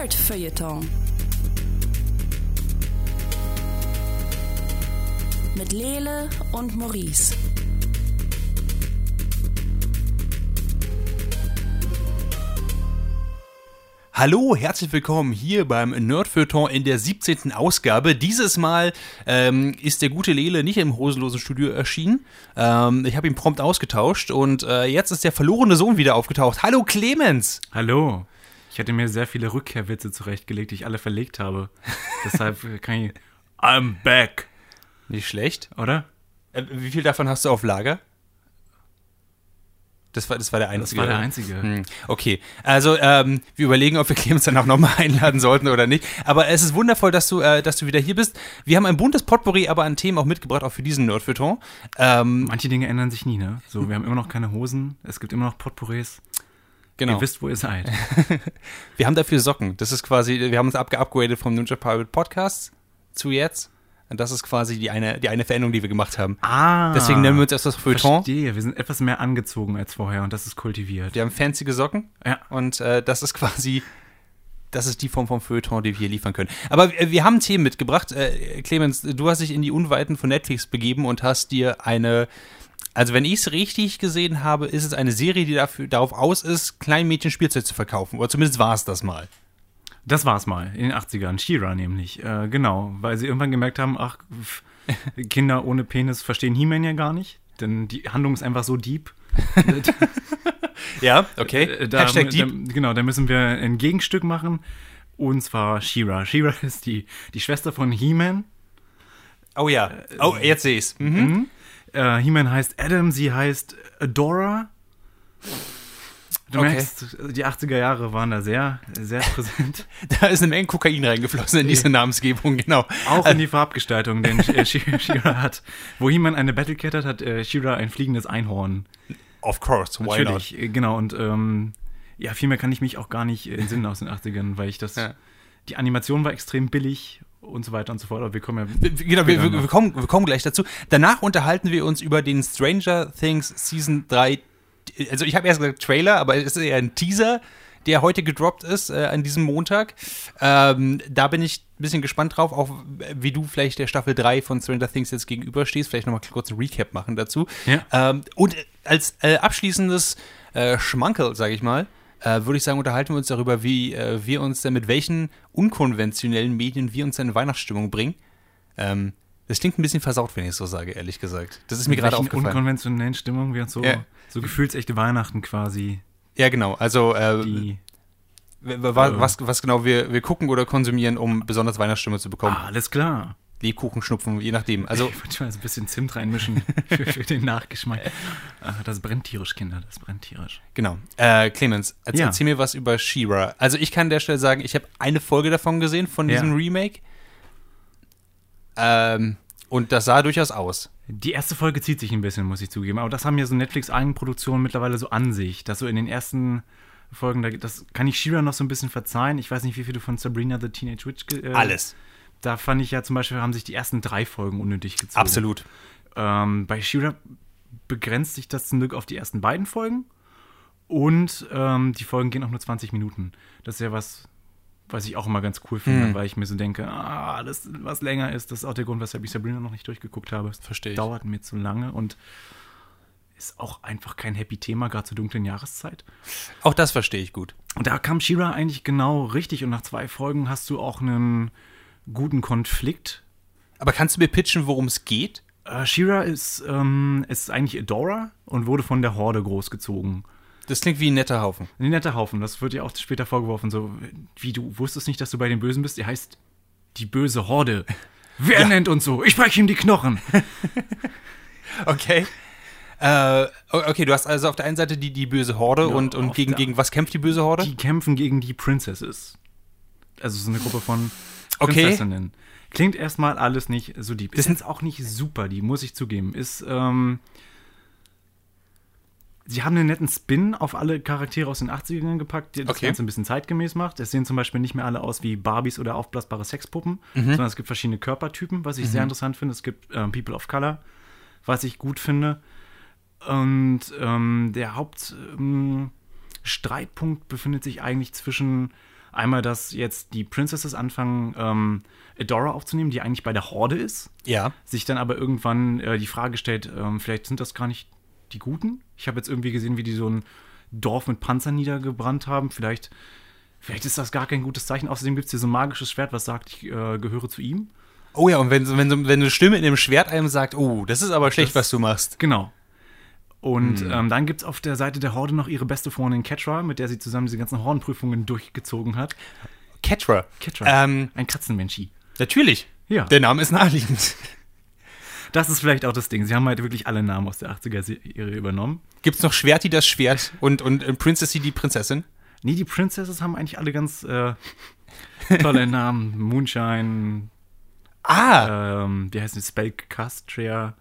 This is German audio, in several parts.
Nerd-Feuilleton. Mit Lele und Maurice. Hallo, herzlich willkommen hier beim Nerdfeuilleton in der 17. Ausgabe. Dieses Mal ähm, ist der gute Lele nicht im hosenlosen Studio erschienen. Ähm, ich habe ihn prompt ausgetauscht und äh, jetzt ist der verlorene Sohn wieder aufgetaucht. Hallo Clemens! Hallo. Ich hatte mir sehr viele Rückkehrwitze zurechtgelegt, die ich alle verlegt habe. Deshalb kann ich. I'm back. Nicht schlecht. Oder? Äh, wie viel davon hast du auf Lager? Das war, das war der einzige. Das war der einzige. Hm, Okay, also ähm, wir überlegen, ob wir Clemens dann auch nochmal einladen sollten oder nicht. Aber es ist wundervoll, dass du, äh, dass du wieder hier bist. Wir haben ein buntes Potpourri aber an Themen auch mitgebracht, auch für diesen Nerdfeuilleton. Ähm, Manche Dinge ändern sich nie, ne? So, wir haben immer noch keine Hosen, es gibt immer noch Potpourris. Genau. Ihr wisst, wo ihr seid. Wir haben dafür Socken. Das ist quasi, wir haben uns abgeupgradet vom Ninja Pirate Podcast zu jetzt. Und das ist quasi die eine, die eine Veränderung, die wir gemacht haben. Ah. Deswegen nennen wir uns erst das Feuilleton. Verstehe, wir sind etwas mehr angezogen als vorher und das ist kultiviert. Wir haben fancy Socken. Ja. Und äh, das ist quasi, das ist die Form vom Feuilleton, die wir hier liefern können. Aber äh, wir haben Themen mitgebracht. Äh, Clemens, du hast dich in die Unweiten von Netflix begeben und hast dir eine, also wenn ich es richtig gesehen habe, ist es eine Serie, die dafür, darauf aus ist, kleinen Mädchen Spielzeug zu verkaufen. Oder zumindest war es das mal. Das war's mal, in den 80ern. She-Ra nämlich. Äh, genau, weil sie irgendwann gemerkt haben, ach, Kinder ohne Penis verstehen He-Man ja gar nicht. Denn die Handlung ist einfach so deep. Ja, okay. Äh, Da, Hashtag Deep. Da, genau, da müssen wir ein Gegenstück machen. Und zwar She-Ra. She-Ra ist die, die Schwester von He-Man. Oh ja. Oh, jetzt sehe ich's. Mhm. Äh, He-Man heißt Adam, sie heißt Adora. Du Okay. merkst, die 80er Jahre waren da sehr, sehr präsent. Da ist eine Menge Kokain reingeflossen in diese Namensgebung, genau. Auch in die Farbgestaltung, denn äh, She- She-Ra hat, wo He-Man eine Battlecat hat, hat äh, She-Ra ein fliegendes Einhorn. Of course, why not? Natürlich, äh, genau. Und ähm, ja, viel mehr kann ich mich auch gar nicht äh, entsinnen aus den 80ern, weil ich das. Ja. Die Animation war extrem billig und so weiter und so fort. Aber wir kommen ja. Wir- Genau, wir, wir, wir, kommen, wir kommen gleich dazu. Danach unterhalten wir uns über den Stranger Things Season 3. Also ich habe erst gesagt Trailer, aber es ist eher ein Teaser, der heute gedroppt ist äh, an diesem Montag. Ähm, da bin ich ein bisschen gespannt drauf, auch wie du vielleicht der Staffel 3 von Stranger Things jetzt gegenüberstehst. Vielleicht nochmal kurz ein Recap machen dazu. Ja. Ähm, und als äh, abschließendes äh, Schmankerl, sage ich mal, äh, würde ich sagen, unterhalten wir uns darüber, wie äh, wir uns denn mit welchen unkonventionellen Medien wir uns in Weihnachtsstimmung bringen. Ähm, das klingt ein bisschen versaut, wenn ich es so sage, ehrlich gesagt. Das ist mir gerade aufgefallen. unkonventionellen Stimmung wir uns so, Ja. so gefühlsechte Weihnachten quasi. Ja, genau. Also, äh, Die, wa- was, was genau wir, wir gucken oder konsumieren, um besonders Weihnachtsstimmung zu bekommen. ah, alles klar. Lebkuchen, Schnupfen, je nachdem. Also, Ich wollte mal so ein bisschen Zimt reinmischen für, für den Nachgeschmack. Ah, das brennt tierisch, Kinder, das brennt tierisch. genau. Äh, Clemens, erzähl, Ja. erzähl mir was über She-Ra. Also, ich kann an der Stelle sagen, ich habe eine Folge davon gesehen, von Ja. diesem Remake. Ähm, und das sah durchaus aus. Die erste Folge zieht sich ein bisschen, muss ich zugeben. Aber das haben ja so Netflix-Eigenproduktionen mittlerweile so an sich, dass so in den ersten Folgen, da, das kann ich Shira noch so ein bisschen verzeihen. Ich weiß nicht, wie viel du von Sabrina the Teenage Witch. Äh, Alles. Da fand ich ja zum Beispiel, haben sich die ersten drei Folgen unnötig gezogen. Absolut. Ähm, bei Shira begrenzt sich das zum Glück auf die ersten beiden Folgen. Und ähm, die Folgen gehen auch nur 20 Minuten. Das ist ja was, was ich auch immer ganz cool finde, Hm. weil ich mir so denke, ah, alles, was länger ist, das ist auch der Grund, weshalb ich Sabrina noch nicht durchgeguckt habe. Verstehe. Dauert mir zu lange und ist auch einfach kein happy Thema, gerade zur dunklen Jahreszeit. Auch das verstehe ich gut. Und da kam Shira eigentlich genau richtig und nach zwei Folgen hast du auch einen guten Konflikt. Aber kannst du mir pitchen, worum es geht? Äh, Shira ist, ähm, ist eigentlich Adora und wurde von der Horde großgezogen. Das klingt wie ein netter Haufen. Ein netter Haufen, das wird ja auch später vorgeworfen, so wie du wusstest nicht, dass du bei den Bösen bist. Die heißt die böse Horde. Wer nennt uns so? Ich breche ihm die Knochen. Okay. Äh, okay, du hast also auf der einen Seite die, die böse Horde Ja, und, und gegen, gegen was kämpft die böse Horde? Die kämpfen gegen die Princesses. Also so eine Gruppe von Okay. Prinzessinnen. Klingt erstmal alles nicht so deep. Das Ist jetzt auch nicht super die, muss ich zugeben. Ist, ähm, Sie haben einen netten Spin auf alle Charaktere aus den 80ern gepackt, der das Okay. Ganze ein bisschen zeitgemäß macht. Es sehen zum Beispiel nicht mehr alle aus wie Barbies oder aufblasbare Sexpuppen, Mhm. sondern es gibt verschiedene Körpertypen, was ich sehr interessant finde. Es gibt ähm, People of Color, was ich gut finde. Und ähm, der Hauptstreitpunkt ähm, befindet sich eigentlich zwischen Einmal, dass jetzt die Princesses anfangen, ähm, Adora aufzunehmen, die eigentlich bei der Horde ist. Ja. Sich dann aber irgendwann äh, die Frage stellt, ähm, vielleicht sind das gar nicht die Guten. Ich habe jetzt irgendwie gesehen, wie die so ein Dorf mit Panzern niedergebrannt haben. Vielleicht, vielleicht ist das gar kein gutes Zeichen. Außerdem gibt es hier so ein magisches Schwert, was sagt, ich äh, gehöre zu ihm. Oh ja, und wenn, wenn, wenn eine Stimme in dem Schwert einem sagt, oh, das ist aber schlecht, Das- was du machst. Genau. Und Hm. ähm, dann gibt es auf der Seite der Horde noch ihre beste Freundin Ketra, mit der sie zusammen diese ganzen Hornprüfungen durchgezogen hat. Ketra. Ketra. Ähm, Ein Katzenmenschi. natürlich. Ja. Der Name ist naheliegend. Das ist vielleicht auch das Ding. Sie haben halt wirklich alle Namen aus der 80er-Serie übernommen. Gibt's noch Schwerti das Schwert und, und äh, Princessy die Prinzessin? Nee, die Princesses haben eigentlich alle ganz äh, tolle Namen. Moonshine, Ah, ähm, wie heißt die? Spellcastria.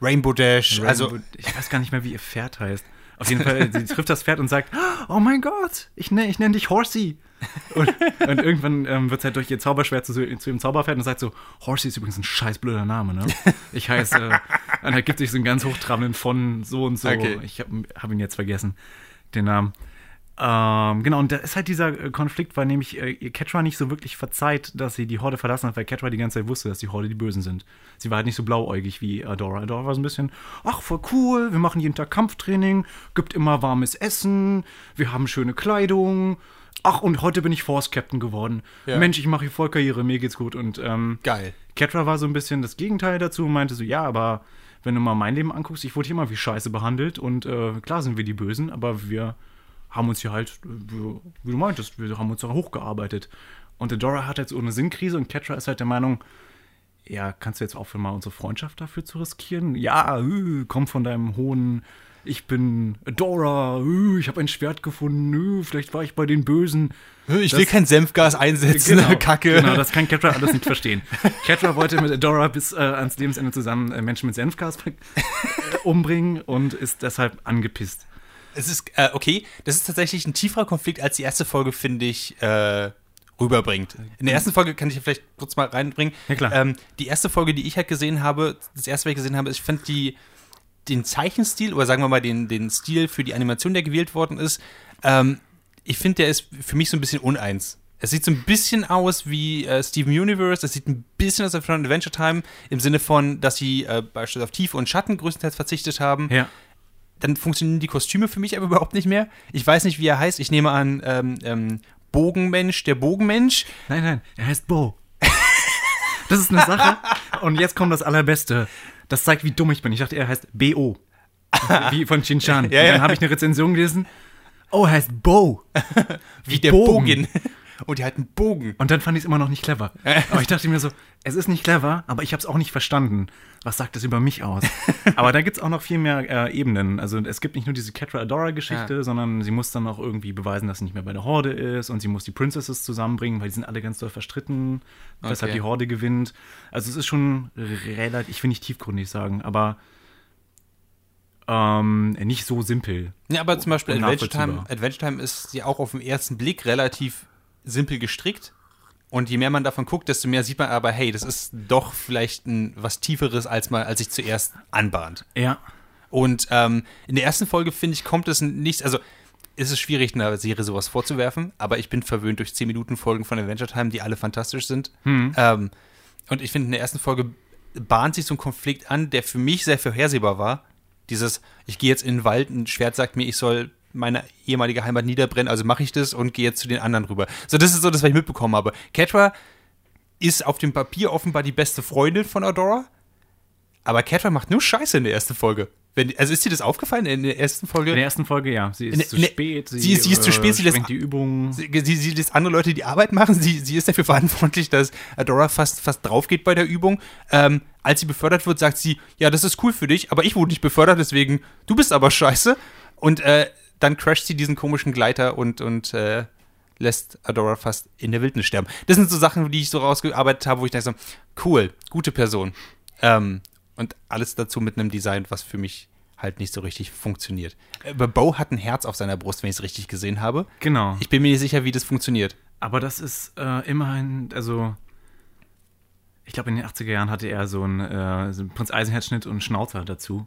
Rainbow Dash. also, Rainbow- ich weiß gar nicht mehr, wie ihr Pferd heißt. Auf jeden Fall, sie trifft das Pferd und sagt, oh mein Gott, ich, ne, ich nenne dich Horsey. Und, und irgendwann ähm, wird es halt durch ihr Zauberschwert zu, zu ihrem Zauberpferd und sagt so, Horsey ist übrigens ein scheiß blöder Name, ne? Ich heiße, äh, und er gibt sich so einen ganz hochtrabenden von so und so. Okay. Ich habe hab ihn jetzt vergessen, den Namen. Ähm, genau, und da ist halt dieser äh, Konflikt, weil nämlich äh, Ketra nicht so wirklich verzeiht, dass sie die Horde verlassen hat, weil Ketra die ganze Zeit wusste, dass die Horde die Bösen sind. Sie war halt nicht so blauäugig wie Adora. Adora war so ein bisschen, ach, voll cool, wir machen jeden Tag Kampftraining, gibt immer warmes Essen, wir haben schöne Kleidung. Ach, und heute bin ich Force Captain geworden. Ja. Mensch, ich mache hier voll Karriere, mir geht's gut. Und ähm, geil. Ketra war so ein bisschen das Gegenteil dazu und meinte so, ja, aber wenn du mal mein Leben anguckst, ich wurde hier immer wie Scheiße behandelt und äh, klar sind wir die Bösen, aber wir haben uns hier halt, äh, wie du meintest, wir haben uns da hochgearbeitet. Und Adora hat jetzt so eine Sinnkrise und Ketra ist halt der Meinung, ja, kannst du jetzt aufhören, mal unsere Freundschaft dafür zu riskieren? Ja, äh, komm von deinem hohen, ich bin Adora, äh, ich habe ein Schwert gefunden, vielleicht war ich bei den Bösen. Ich Das- will kein Senfgas einsetzen, Kacke. Genau, das kann Ketra alles nicht verstehen. Ketra wollte mit Adora bis äh, ans Lebensende zusammen Menschen mit Senfgas umbringen und ist deshalb angepisst. Es ist, äh, okay, das ist tatsächlich ein tieferer Konflikt, als die erste Folge, finde ich, äh, rüberbringt. In der ersten Folge kann ich vielleicht kurz mal reinbringen. Ja, klar. Ähm, die erste Folge, die ich halt gesehen habe, das erste, was ich gesehen habe, ich fand die, den Zeichenstil, oder sagen wir mal den, den Stil für die Animation, der gewählt worden ist, ähm, ich finde, der ist für mich so ein bisschen uneins. Es sieht so ein bisschen aus wie äh, Steven Universe, es sieht ein bisschen aus wie Adventure Time, im Sinne von, dass sie äh, beispielsweise auf Tiefe und Schatten größtenteils verzichtet haben Ja. Dann funktionieren die Kostüme für mich aber überhaupt nicht mehr. Ich weiß nicht, wie er heißt. Ich nehme an, ähm, ähm, Bogenmensch, der Bogenmensch. Nein, nein, er heißt Bo. Das ist eine Sache. Und jetzt kommt das Allerbeste. Das zeigt, wie dumm ich bin. Ich dachte, er heißt B.O. Wie von Shin-Chan. Ja, Und ja. dann habe ich eine Rezension gelesen. Oh, er heißt Bo. Wie der Bogen. Bogen. Und die hat einen Bogen. Und dann fand ich es immer noch nicht clever. Aber ich dachte mir so, es ist nicht clever, aber ich habe es auch nicht verstanden. Was sagt das über mich aus? aber da gibt es auch noch viel mehr äh, Ebenen. Also es gibt nicht nur diese Catra Adora-Geschichte, Ja. sondern sie muss dann auch irgendwie beweisen, dass sie nicht mehr bei der Horde ist und sie muss die Princesses zusammenbringen, weil die sind alle ganz doll verstritten, weshalb Okay. die Horde gewinnt. Also es ist schon relativ, ich will nicht tiefgründig sagen, aber ähm, nicht so simpel. Ja, aber zum Beispiel Adventure Time. Adventure Time ist ja auch auf den ersten Blick relativ simpel gestrickt. Und je mehr man davon guckt, desto mehr sieht man aber, hey, das ist doch vielleicht ein, was Tieferes, als, man, als sich zuerst anbahnt. Ja. Und ähm, in der ersten Folge, finde ich, kommt es nicht, also ist es schwierig, einer Serie sowas vorzuwerfen, aber ich bin verwöhnt durch 10-Minuten-Folgen von Adventure Time, die alle fantastisch sind. Ähm, und ich finde, in der ersten Folge bahnt sich so ein Konflikt an, der für mich sehr vorhersehbar war. Dieses, ich gehe jetzt in den Wald, ein Schwert sagt mir, ich soll meine ehemalige Heimat niederbrennen, also mache ich das und gehe jetzt zu den anderen rüber. So, das ist so das, was ich mitbekommen habe. Catra ist auf dem Papier offenbar die beste Freundin von Adora, aber Catra macht nur Scheiße in der ersten Folge. Wenn, also ist dir das aufgefallen in der ersten Folge? In der ersten Folge, ja. Sie ist In der- zu in der- spät. sie ist- sie ist zu spät, sie lässt- die Übung. Sie, sie, sie lässt andere Leute die Arbeit machen. Sie, sie ist dafür verantwortlich, dass Adora fast, fast drauf geht bei der Übung. Ähm, als sie befördert wird, sagt sie, ja, das ist cool für dich, aber ich wurde nicht befördert, deswegen, du bist aber scheiße. Und äh, dann crasht sie diesen komischen Gleiter und, und äh, lässt Adora fast in der Wildnis sterben. Das sind so Sachen, die ich so rausgearbeitet habe, wo ich denke so, cool, gute Person. Ähm, und alles dazu mit einem Design, was für mich halt nicht so richtig funktioniert. Aber Bo hat ein Herz auf seiner Brust, wenn ich es richtig gesehen habe. Genau. Ich bin mir nicht sicher, wie das funktioniert. Aber das ist äh, immerhin, also ich glaube in den 80er Jahren hatte er so einen, äh, so einen Prinz Eisenherz-Schnitt und Schnauzer dazu.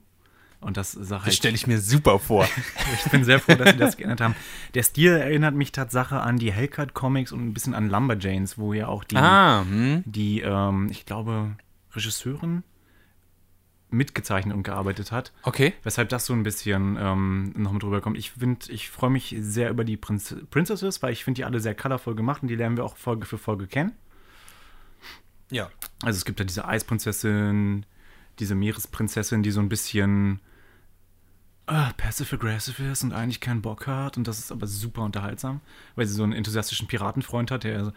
Und das sah Das halt, stelle ich mir super vor. ich bin sehr froh, dass sie das geändert haben. Der Stil erinnert mich Tatsache an die Hellcat Comics und ein bisschen an Lumberjanes, wo ja auch die, ah, hm. die ähm, ich glaube, Regisseurin mitgezeichnet und gearbeitet hat. okay. Weshalb das so ein bisschen ähm, noch mit drüber kommt. Ich finde, ich freue mich sehr über die Prinz Princesses, weil ich finde die alle sehr colorvoll gemacht und die lernen wir auch Folge für Folge kennen. Ja. Also es gibt ja diese Eisprinzessin, diese Meeresprinzessin, die so ein bisschen ah, passive-aggressive ist und eigentlich keinen Bock hat. Und das ist aber super unterhaltsam, weil sie so einen enthusiastischen Piratenfreund hat, der so,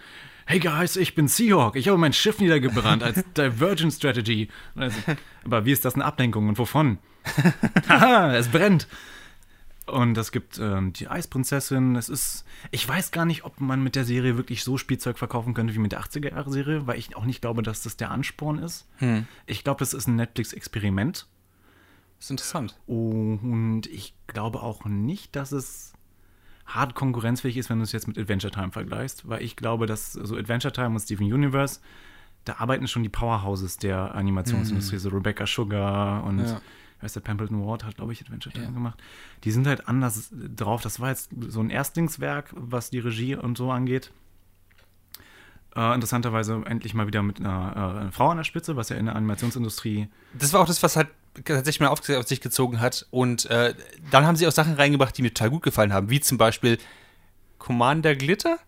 hey guys, ich bin Seahawk, ich habe mein Schiff niedergebrannt als Divergent Strategy. Also, aber wie ist das eine Ablenkung und wovon? Haha, es brennt. Und es gibt ähm, die Eisprinzessin. Es ist, ich weiß gar nicht, ob man mit der Serie wirklich so Spielzeug verkaufen könnte wie mit der 80er-Jahre-Serie, weil ich auch nicht glaube, dass das der Ansporn ist. Ich glaube, das ist ein Netflix-Experiment. ist interessant. Und ich glaube auch nicht, dass es hart konkurrenzfähig ist, wenn du es jetzt mit Adventure Time vergleichst, weil ich glaube, dass so Adventure Time und Steven Universe, da arbeiten schon die Powerhouses der Animationsindustrie, so Rebecca Sugar und Ja. Wer ist der Templeton Ward hat, glaube ich, Adventure Time gemacht. Die sind halt anders drauf. Das war jetzt so ein Erstlingswerk, was die Regie und so angeht. Äh, interessanterweise endlich mal wieder mit einer äh, Frau an der Spitze, was ja in der Animationsindustrie Das war auch das, was halt tatsächlich mal auf, auf sich gezogen hat. Und äh, dann haben sie auch Sachen reingebracht, die mir total gut gefallen haben, wie zum Beispiel Commander Glitter.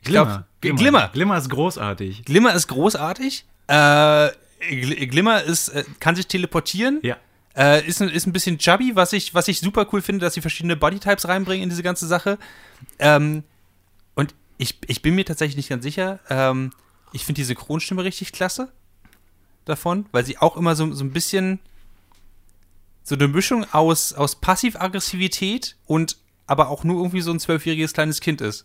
Ich glaub, G- Glimmer. Glimmer ist großartig. Glimmer ist großartig. Äh, Gl- Glimmer ist, äh, kann sich teleportieren. Ja. Äh, ist, ein- ist ein bisschen chubby, was ich, was ich super cool finde, dass sie verschiedene Bodytypes reinbringen in diese ganze Sache. Ähm, und ich, ich bin mir tatsächlich nicht ganz sicher. Ähm, ich finde die Synchronstimme richtig klasse davon, weil sie auch immer so, so ein bisschen so eine Mischung aus, aus Passiv-Aggressivität und aber auch nur irgendwie so ein zwölfjähriges kleines Kind ist.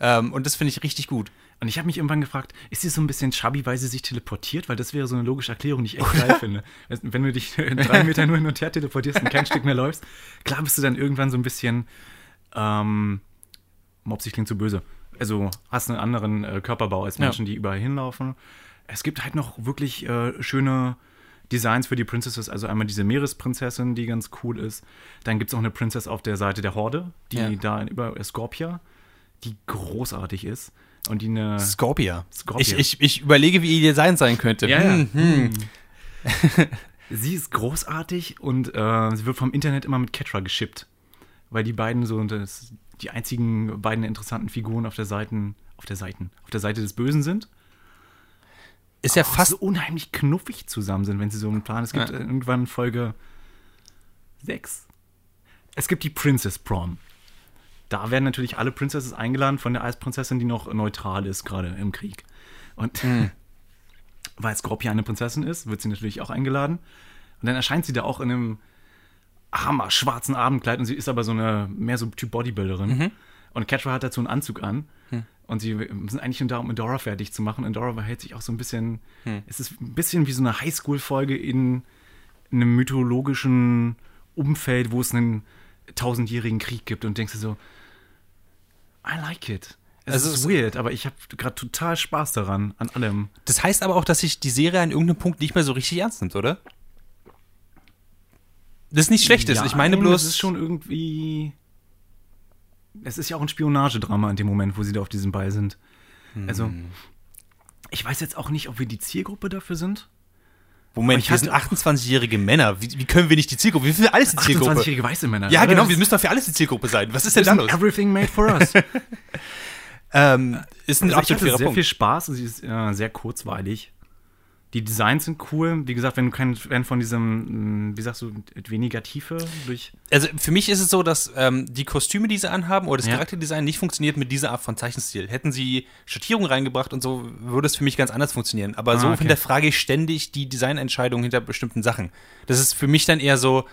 Ähm, und das finde ich richtig gut. Und ich habe mich irgendwann gefragt, ist sie so ein bisschen chubby, weil sie sich teleportiert? Weil das wäre so eine logische Erklärung, die ich echt geil finde. Wenn du dich drei Meter nur hin und her teleportierst und kein Stück mehr läufst, klar bist du dann irgendwann so ein bisschen, ähm, mopsig klingt zu böse. Also hast einen anderen äh, Körperbau als Ja. Menschen, die überall hinlaufen. Es gibt halt noch wirklich äh, schöne Designs für die Princesses. Also einmal diese Meeresprinzessin, die ganz cool ist. Dann gibt es auch eine Princess auf der Seite der Horde, die Ja. da über Scorpia, die großartig ist. Und die eine. Scorpia. Scorpia. Ich, ich, ich überlege, wie ihr Design sein könnte. Ja, ja. Hm, hm. Sie ist großartig und äh, sie wird vom Internet immer mit Ketra geschippt. Weil die beiden so das, die einzigen beiden interessanten Figuren auf der Seiten, auf der Seiten, auf der Seite des Bösen sind. Ist ja Auch fast so unheimlich knuffig zusammen sind, wenn sie so einen Plan. Es gibt Ja. irgendwann Folge 6. Es gibt die Princess Prom. Da werden natürlich alle Princesses eingeladen von der Eisprinzessin, die noch neutral ist, gerade im Krieg. Und Hm. weil Scorpia eine Prinzessin ist, wird sie natürlich auch eingeladen. Und dann erscheint sie da auch in einem hammer schwarzen Abendkleid und sie ist aber so eine, mehr so Typ Bodybuilderin. Mhm. Und Catra hat dazu einen Anzug an. Hm. Und sie sind eigentlich nur da, um Adora fertig zu machen. Und Adora verhält sich auch so ein bisschen, Hm. es ist ein bisschen wie so eine Highschool-Folge in einem mythologischen Umfeld, wo es einen tausendjährigen Krieg gibt und denkst du so, I like it. Es Also ist es- weird, aber ich habe gerade total Spaß daran, an allem. Das heißt aber auch, dass sich die Serie an irgendeinem Punkt nicht mehr so richtig ernst nimmt, oder? Das ist nicht schlecht ist. Ja, Ich meine bloß. Es ist schon irgendwie. Es ist ja auch ein Spionagedrama in dem Moment, wo sie da auf diesem Ball sind. Also, Hm. ich weiß jetzt auch nicht, ob wir die Zielgruppe dafür sind. Moment, ich wir sind hatte- 28-jährige Männer. Wie, wie können wir nicht die Zielgruppe? Wir sind für alles die Zielgruppe. 28-jährige weiße Männer. Ja, oder? genau, wir müssen doch für alles die Zielgruppe sein. Was ist denn da los? Everything made for us. Ähm, ist ein Also ich absolut hatte fairer sehr Punkt. viel Spaß. Sie ist äh, sehr kurzweilig. Die Designs sind cool. Wie gesagt, wenn du kein Fan von diesem, wie sagst du, weniger Tiefe durch. Also für mich ist es so, dass ähm, die Kostüme, die sie anhaben, oder das Ja. Charakterdesign nicht funktioniert mit dieser Art von Zeichenstil. Hätten sie Schattierungen reingebracht und so, würde es für mich ganz anders funktionieren. Aber so Ah, okay. hinterfrage ich ständig die Designentscheidungen hinter bestimmten Sachen. Das ist für mich dann eher so.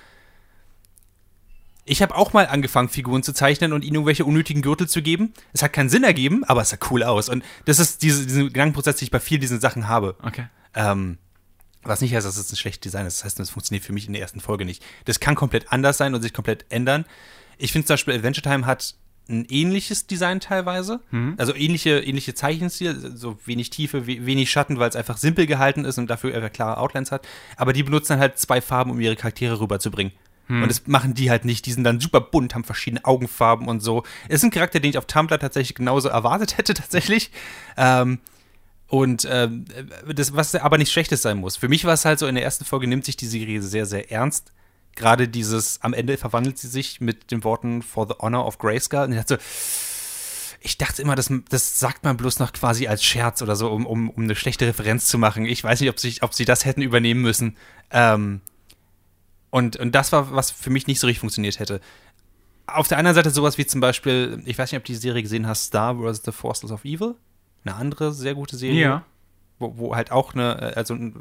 Ich habe auch mal angefangen, Figuren zu zeichnen und ihnen irgendwelche unnötigen Gürtel zu geben. Es hat keinen Sinn ergeben, aber es sah cool aus. Und das ist diese, diesen Gedankenprozess, den ich bei vielen diesen Sachen habe. Okay. Ähm, was nicht heißt, dass es ein schlechtes Design ist. Das heißt, es funktioniert für mich in der ersten Folge nicht. Das kann komplett anders sein und sich komplett ändern. Ich finde zum Beispiel, Adventure Time hat ein ähnliches Design teilweise. Also ähnliche, ähnliche Zeichenstil, so wenig Tiefe, we wenig Schatten, weil es einfach simpel gehalten ist und dafür einfach klare Outlines hat. Aber die benutzen dann halt zwei Farben, um ihre Charaktere rüberzubringen. Und das machen die halt nicht. Die sind dann super bunt, haben verschiedene Augenfarben und so. Es ist ein Charakter, den ich auf Tumblr tatsächlich genauso erwartet hätte, tatsächlich. Ähm, und ähm, das, was aber nicht Schlechtes sein muss. Für mich war es halt so, in der ersten Folge nimmt sich die Serie sehr, sehr ernst. Gerade dieses, am Ende verwandelt sie sich mit den Worten For the Honor of Grayskull. Und ich dachte so, ich dachte immer, das, das sagt man bloß noch quasi als Scherz oder so, um, um, um eine schlechte Referenz zu machen. Ich weiß nicht, ob sie, ob sie das hätten übernehmen müssen. Ähm, und, und das war, was für mich nicht so richtig funktioniert hätte. Auf der anderen Seite sowas wie zum Beispiel, ich weiß nicht, ob du die Serie gesehen hast, Star vs. The Forces of Evil. Eine andere sehr gute Serie Ja. wo, wo halt auch eine, äh, also eine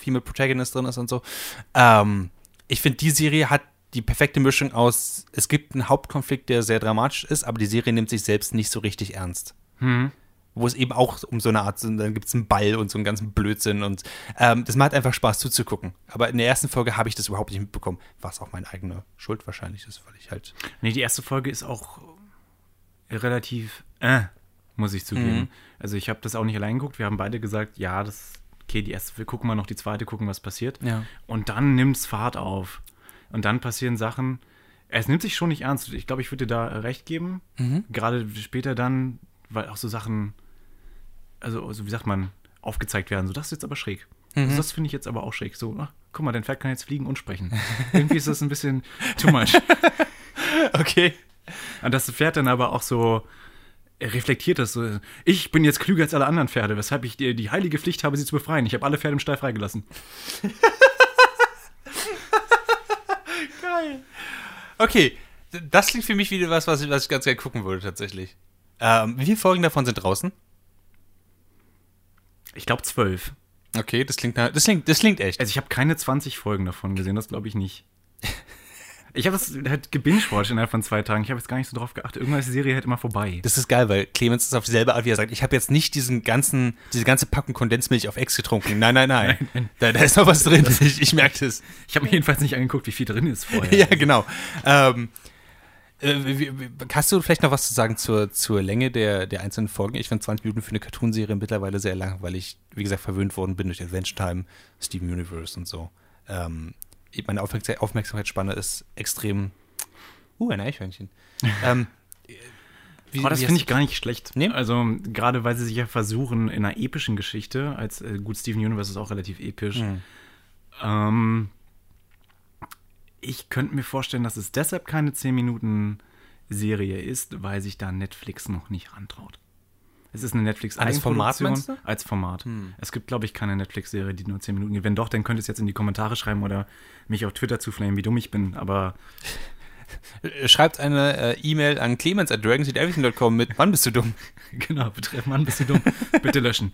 Female Protagonist drin ist und so. Ähm, ich finde, die Serie hat die perfekte Mischung aus, es gibt einen Hauptkonflikt, der sehr dramatisch ist, aber die Serie nimmt sich selbst nicht so richtig ernst. Wo es eben auch um so eine Art, dann gibt es einen Ball und so einen ganzen Blödsinn und ähm, das macht einfach Spaß zuzugucken. Aber in der ersten Folge habe ich das überhaupt nicht mitbekommen, was auch meine eigene Schuld wahrscheinlich ist, weil ich halt. Nee, die erste Folge ist auch relativ, äh, muss ich zugeben. Mhm. Also ich habe das auch nicht allein geguckt. Wir haben beide gesagt, ja, das, okay, die erste, wir gucken mal noch die zweite, gucken, was passiert. Ja. Und dann nimmt's Fahrt auf. Und dann passieren Sachen. Es nimmt sich schon nicht ernst. Ich glaube, ich würde dir da recht geben. Mhm. Gerade später dann, weil auch so Sachen, also, also wie sagt man, aufgezeigt werden. So, das ist jetzt aber schräg. Mhm. Also das finde ich jetzt aber auch schräg. So, ach, guck mal, dein Pferd kann jetzt fliegen und sprechen. Irgendwie ist das ein bisschen too much. Okay. Und das Pferd dann aber auch so er reflektiert das so. Ich bin jetzt klüger als alle anderen Pferde, weshalb ich die, die heilige Pflicht habe, sie zu befreien. Ich habe alle Pferde im Stall freigelassen. Okay, das klingt für mich wieder was, was ich, was ich ganz gerne gucken würde, tatsächlich. Ähm, wie viele Folgen davon sind draußen? Ich glaube zwölf. Okay, das klingt, das klingt, das klingt echt. Also ich habe keine 20 Folgen davon gesehen, das glaube ich nicht. Ich habe das halt gebingewatcht innerhalb von zwei Tagen. Ich habe jetzt gar nicht so drauf geachtet. Irgendwann ist die Serie halt immer vorbei. Das ist geil, weil Clemens ist auf dieselbe Art, wie er sagt, ich habe jetzt nicht diesen ganzen, diese ganze Packung Kondensmilch auf Ex getrunken. Nein, nein, nein. Da, da ist noch was drin. Ich, ich merke das. Ich habe mir jedenfalls nicht angeguckt, wie viel drin ist vorher. Ja, genau. Ähm, äh, hast du vielleicht noch was zu sagen zur, zur Länge der, der einzelnen Folgen? Ich finde 20 Minuten für eine Cartoonserie mittlerweile sehr lang, weil ich, wie gesagt, verwöhnt worden bin durch Adventure Time, Steven Universe und so. Ähm, meine Aufmerksam Aufmerksamkeitsspanne ist extrem. Uh, ein Eichhörnchen. ähm, wie, Aber das finde ich gar nicht schlecht. Nee? Also, gerade weil sie sich ja versuchen, in einer epischen Geschichte, als äh, gut, Steven Universe ist auch relativ episch. Hm. Ähm, ich könnte mir vorstellen, dass es deshalb keine 10 Minuten Serie ist, weil sich da Netflix noch nicht rantraut. Es ist eine netflix Als Format, meinst du? Als Format. Hm. Es gibt, glaube ich, keine Netflix-Serie, die nur 10 Minuten geht. Wenn doch, dann könnt ihr es jetzt in die Kommentare schreiben oder mich auf Twitter zuflamen, wie dumm ich bin. Aber Äh, Schreibt eine äh, E-Mail an clemens at dragonseedeverything.com mit Wann bist du dumm? genau, betreff Mann, bist du dumm. Bitte löschen.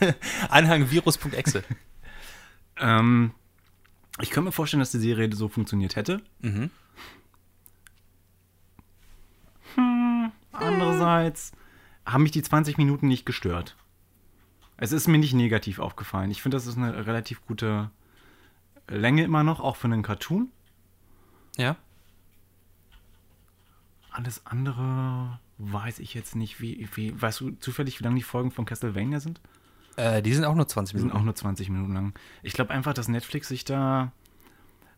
Anhang virus.exe. Ähm, ich könnte mir vorstellen, dass die Serie so funktioniert hätte. Mhm. Hm, andererseits haben mich die 20 Minuten nicht gestört. Es ist mir nicht negativ aufgefallen. Ich finde, das ist eine relativ gute Länge immer noch, auch für einen Cartoon. Ja. Alles andere weiß ich jetzt nicht, wie, wie weißt du zufällig, wie lange die Folgen von Castlevania sind? Äh, die sind auch nur 20 Die sind Minuten. auch nur 20 Minuten lang. Ich glaube einfach, dass Netflix sich da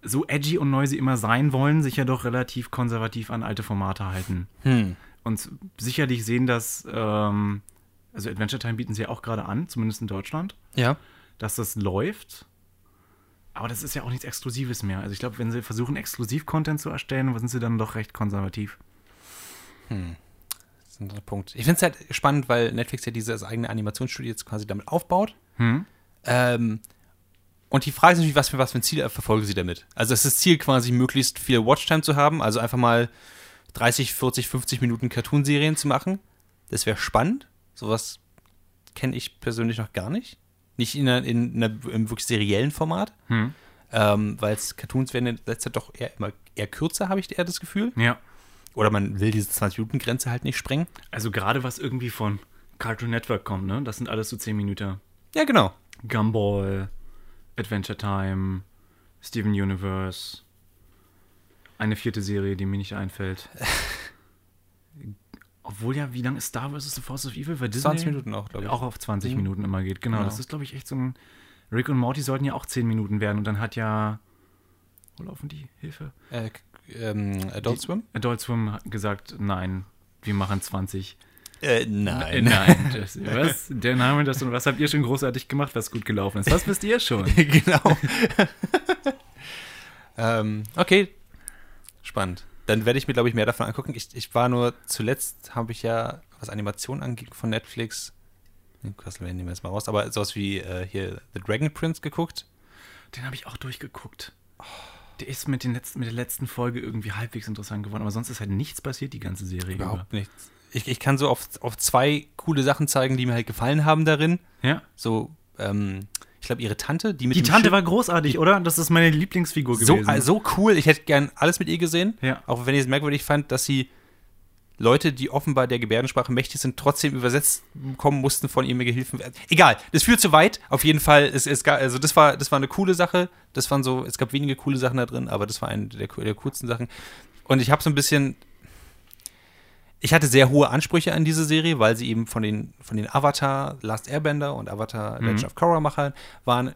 so edgy und neu sie immer sein wollen, sich ja doch relativ konservativ an alte Formate halten. Hm. Und sicherlich sehen das, ähm, also Adventure Time bieten sie ja auch gerade an, zumindest in Deutschland, Ja. dass das läuft. Aber das ist ja auch nichts Exklusives mehr. Also ich glaube, wenn sie versuchen, Exklusiv-Content zu erstellen, sind sie dann doch recht konservativ. Das ist ein Punkt. Ich finde es halt spannend, weil Netflix ja dieses eigene Animationsstudio jetzt quasi damit aufbaut. Hm? Ähm, und die Frage ist natürlich, was für, was für ein Ziel verfolgen sie damit? Also ist das Ziel quasi, möglichst viel Watchtime zu haben, also einfach mal 30, 40, 50 Minuten Cartoonserien zu machen. Das wäre spannend. Sowas kenne ich persönlich noch gar nicht. Nicht in, einer, in einer, im wirklich seriellen Format. Hm? Ähm, weil Cartoons werden in letzter Zeit doch eher immer eher kürzer, habe ich eher das Gefühl. Ja. Oder man will diese 20-Minuten-Grenze halt nicht sprengen. Also gerade was irgendwie von Cartoon Network kommt, ne? Das sind alles so 10 Minuten. Ja, genau. Gumball, Adventure Time, Steven Universe. Eine vierte Serie, die mir nicht einfällt. Obwohl ja, wie lang ist Star vs. The Force of Evil? Weil 20 Minuten auch, glaube ich. Auch auf 20 Minuten immer geht. Genau, Genau. das ist, glaube ich, echt so ein. Rick und Morty sollten ja auch 10 Minuten werden und dann hat ja. Wo laufen die? Hilfe? Äh, ähm, Adult Swim? Adult Swim hat gesagt, nein, wir machen 20. Äh, Äh, nein. nein. Das, was? Der Name, das und was habt ihr schon großartig gemacht, was gut gelaufen ist? Was wisst ihr schon? genau. ähm, okay. Spannend. Dann werde ich mir, glaube ich, mehr davon angucken. Ich, ich war nur zuletzt, habe ich ja, was Animation angeht, von Netflix, den Castlevania nehmen wir jetzt mal raus, aber sowas wie äh, hier The Dragon Prince geguckt. Den habe ich auch durchgeguckt. Der ist mit, den letzten, mit der letzten Folge irgendwie halbwegs interessant geworden, aber sonst ist halt nichts passiert, die ganze Serie. Überhaupt nichts. Ich, ich kann so auf, auf zwei coole Sachen zeigen, die mir halt gefallen haben darin. Über. Ja. So, ähm, glaube, ihre Tante, die mit Die Tante Schiff- war großartig, oder? Das ist meine Lieblingsfigur so, gewesen. äh, so cool. Ich hätte gern alles mit ihr gesehen. Ja. Auch wenn ich es merkwürdig fand, dass sie Leute, die offenbar der Gebärdensprache mächtig sind, trotzdem übersetzt kommen mussten von ihrem Gehilfen. Egal, das führt zu weit. Auf jeden Fall, es, es, also das war, das war eine coole Sache. Das waren so, es gab wenige coole Sachen da drin, aber das war eine der, der coolsten Sachen. Und ich habe so ein bisschen, ich hatte sehr hohe Ansprüche an diese Serie, weil sie eben von den, von den Avatar Last Airbender und Avatar Legend of Korra Machern waren.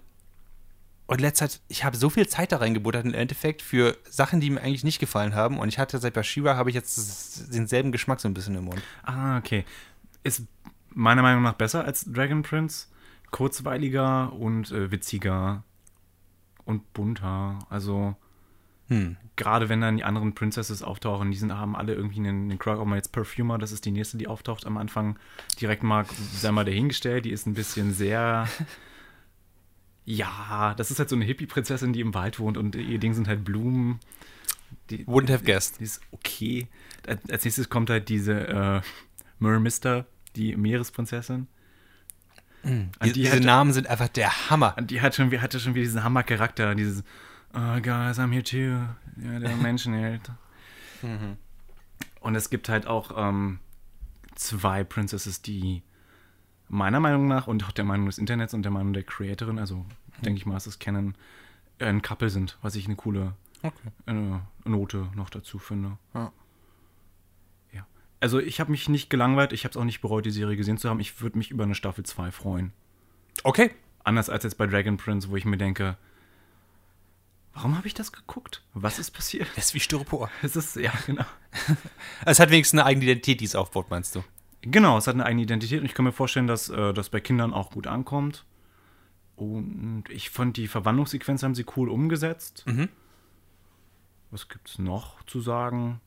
Und letzter ich habe so viel Zeit da reingebuttert im Endeffekt für Sachen, die mir eigentlich nicht gefallen haben. Und ich hatte seit Bashira habe ich jetzt denselben Geschmack so ein bisschen im Mund. Ah, okay. Ist meiner Meinung nach besser als Dragon Prince. Kurzweiliger und äh, witziger und bunter. Also, Hm. gerade wenn dann die anderen Princesses auftauchen, die sind, haben alle irgendwie einen, einen Crack. Auch mal jetzt Perfumer, das ist die nächste, die auftaucht am Anfang. Direkt mal, sei mal dahingestellt, die ist ein bisschen sehr. Ja, das ist halt so eine Hippie-Prinzessin, die im Wald wohnt und ihr Ding sind halt Blumen. Die, Wouldn't have guessed. die ist okay. Als nächstes kommt halt diese äh, Mermister, die Meeresprinzessin. An Die, die diese hat- Namen sind einfach der Hammer. Und die hat schon, wie- hatte schon wieder diesen Hammercharakter, dieses Oh guys, I'm here too. Ja, der Menschenheld. Und es gibt halt auch ähm, zwei Princesses, die meiner Meinung nach und auch der Meinung des Internets und der Meinung der Creatorin, also denke ich mal, ist es kennen, äh, ein Couple sind, was ich eine coole äh, Note noch dazu finde. Ja. Ja. Also ich habe mich nicht gelangweilt, ich habe es auch nicht bereut, die Serie gesehen zu haben. Ich würde mich über eine Staffel 2 freuen. Okay. Anders als jetzt bei Dragon Prince, wo ich mir denke, warum habe ich das geguckt? Was ist passiert? Das ist wie Styropor. Es ist, ja, genau. Es hat wenigstens eine eigene Identität, die es aufbaut, meinst du? Genau, es hat eine eigene Identität und ich kann mir vorstellen, dass äh, das bei Kindern auch gut ankommt. Und ich fand die Verwandlungssequenz haben sie cool umgesetzt. Was gibt's noch zu sagen?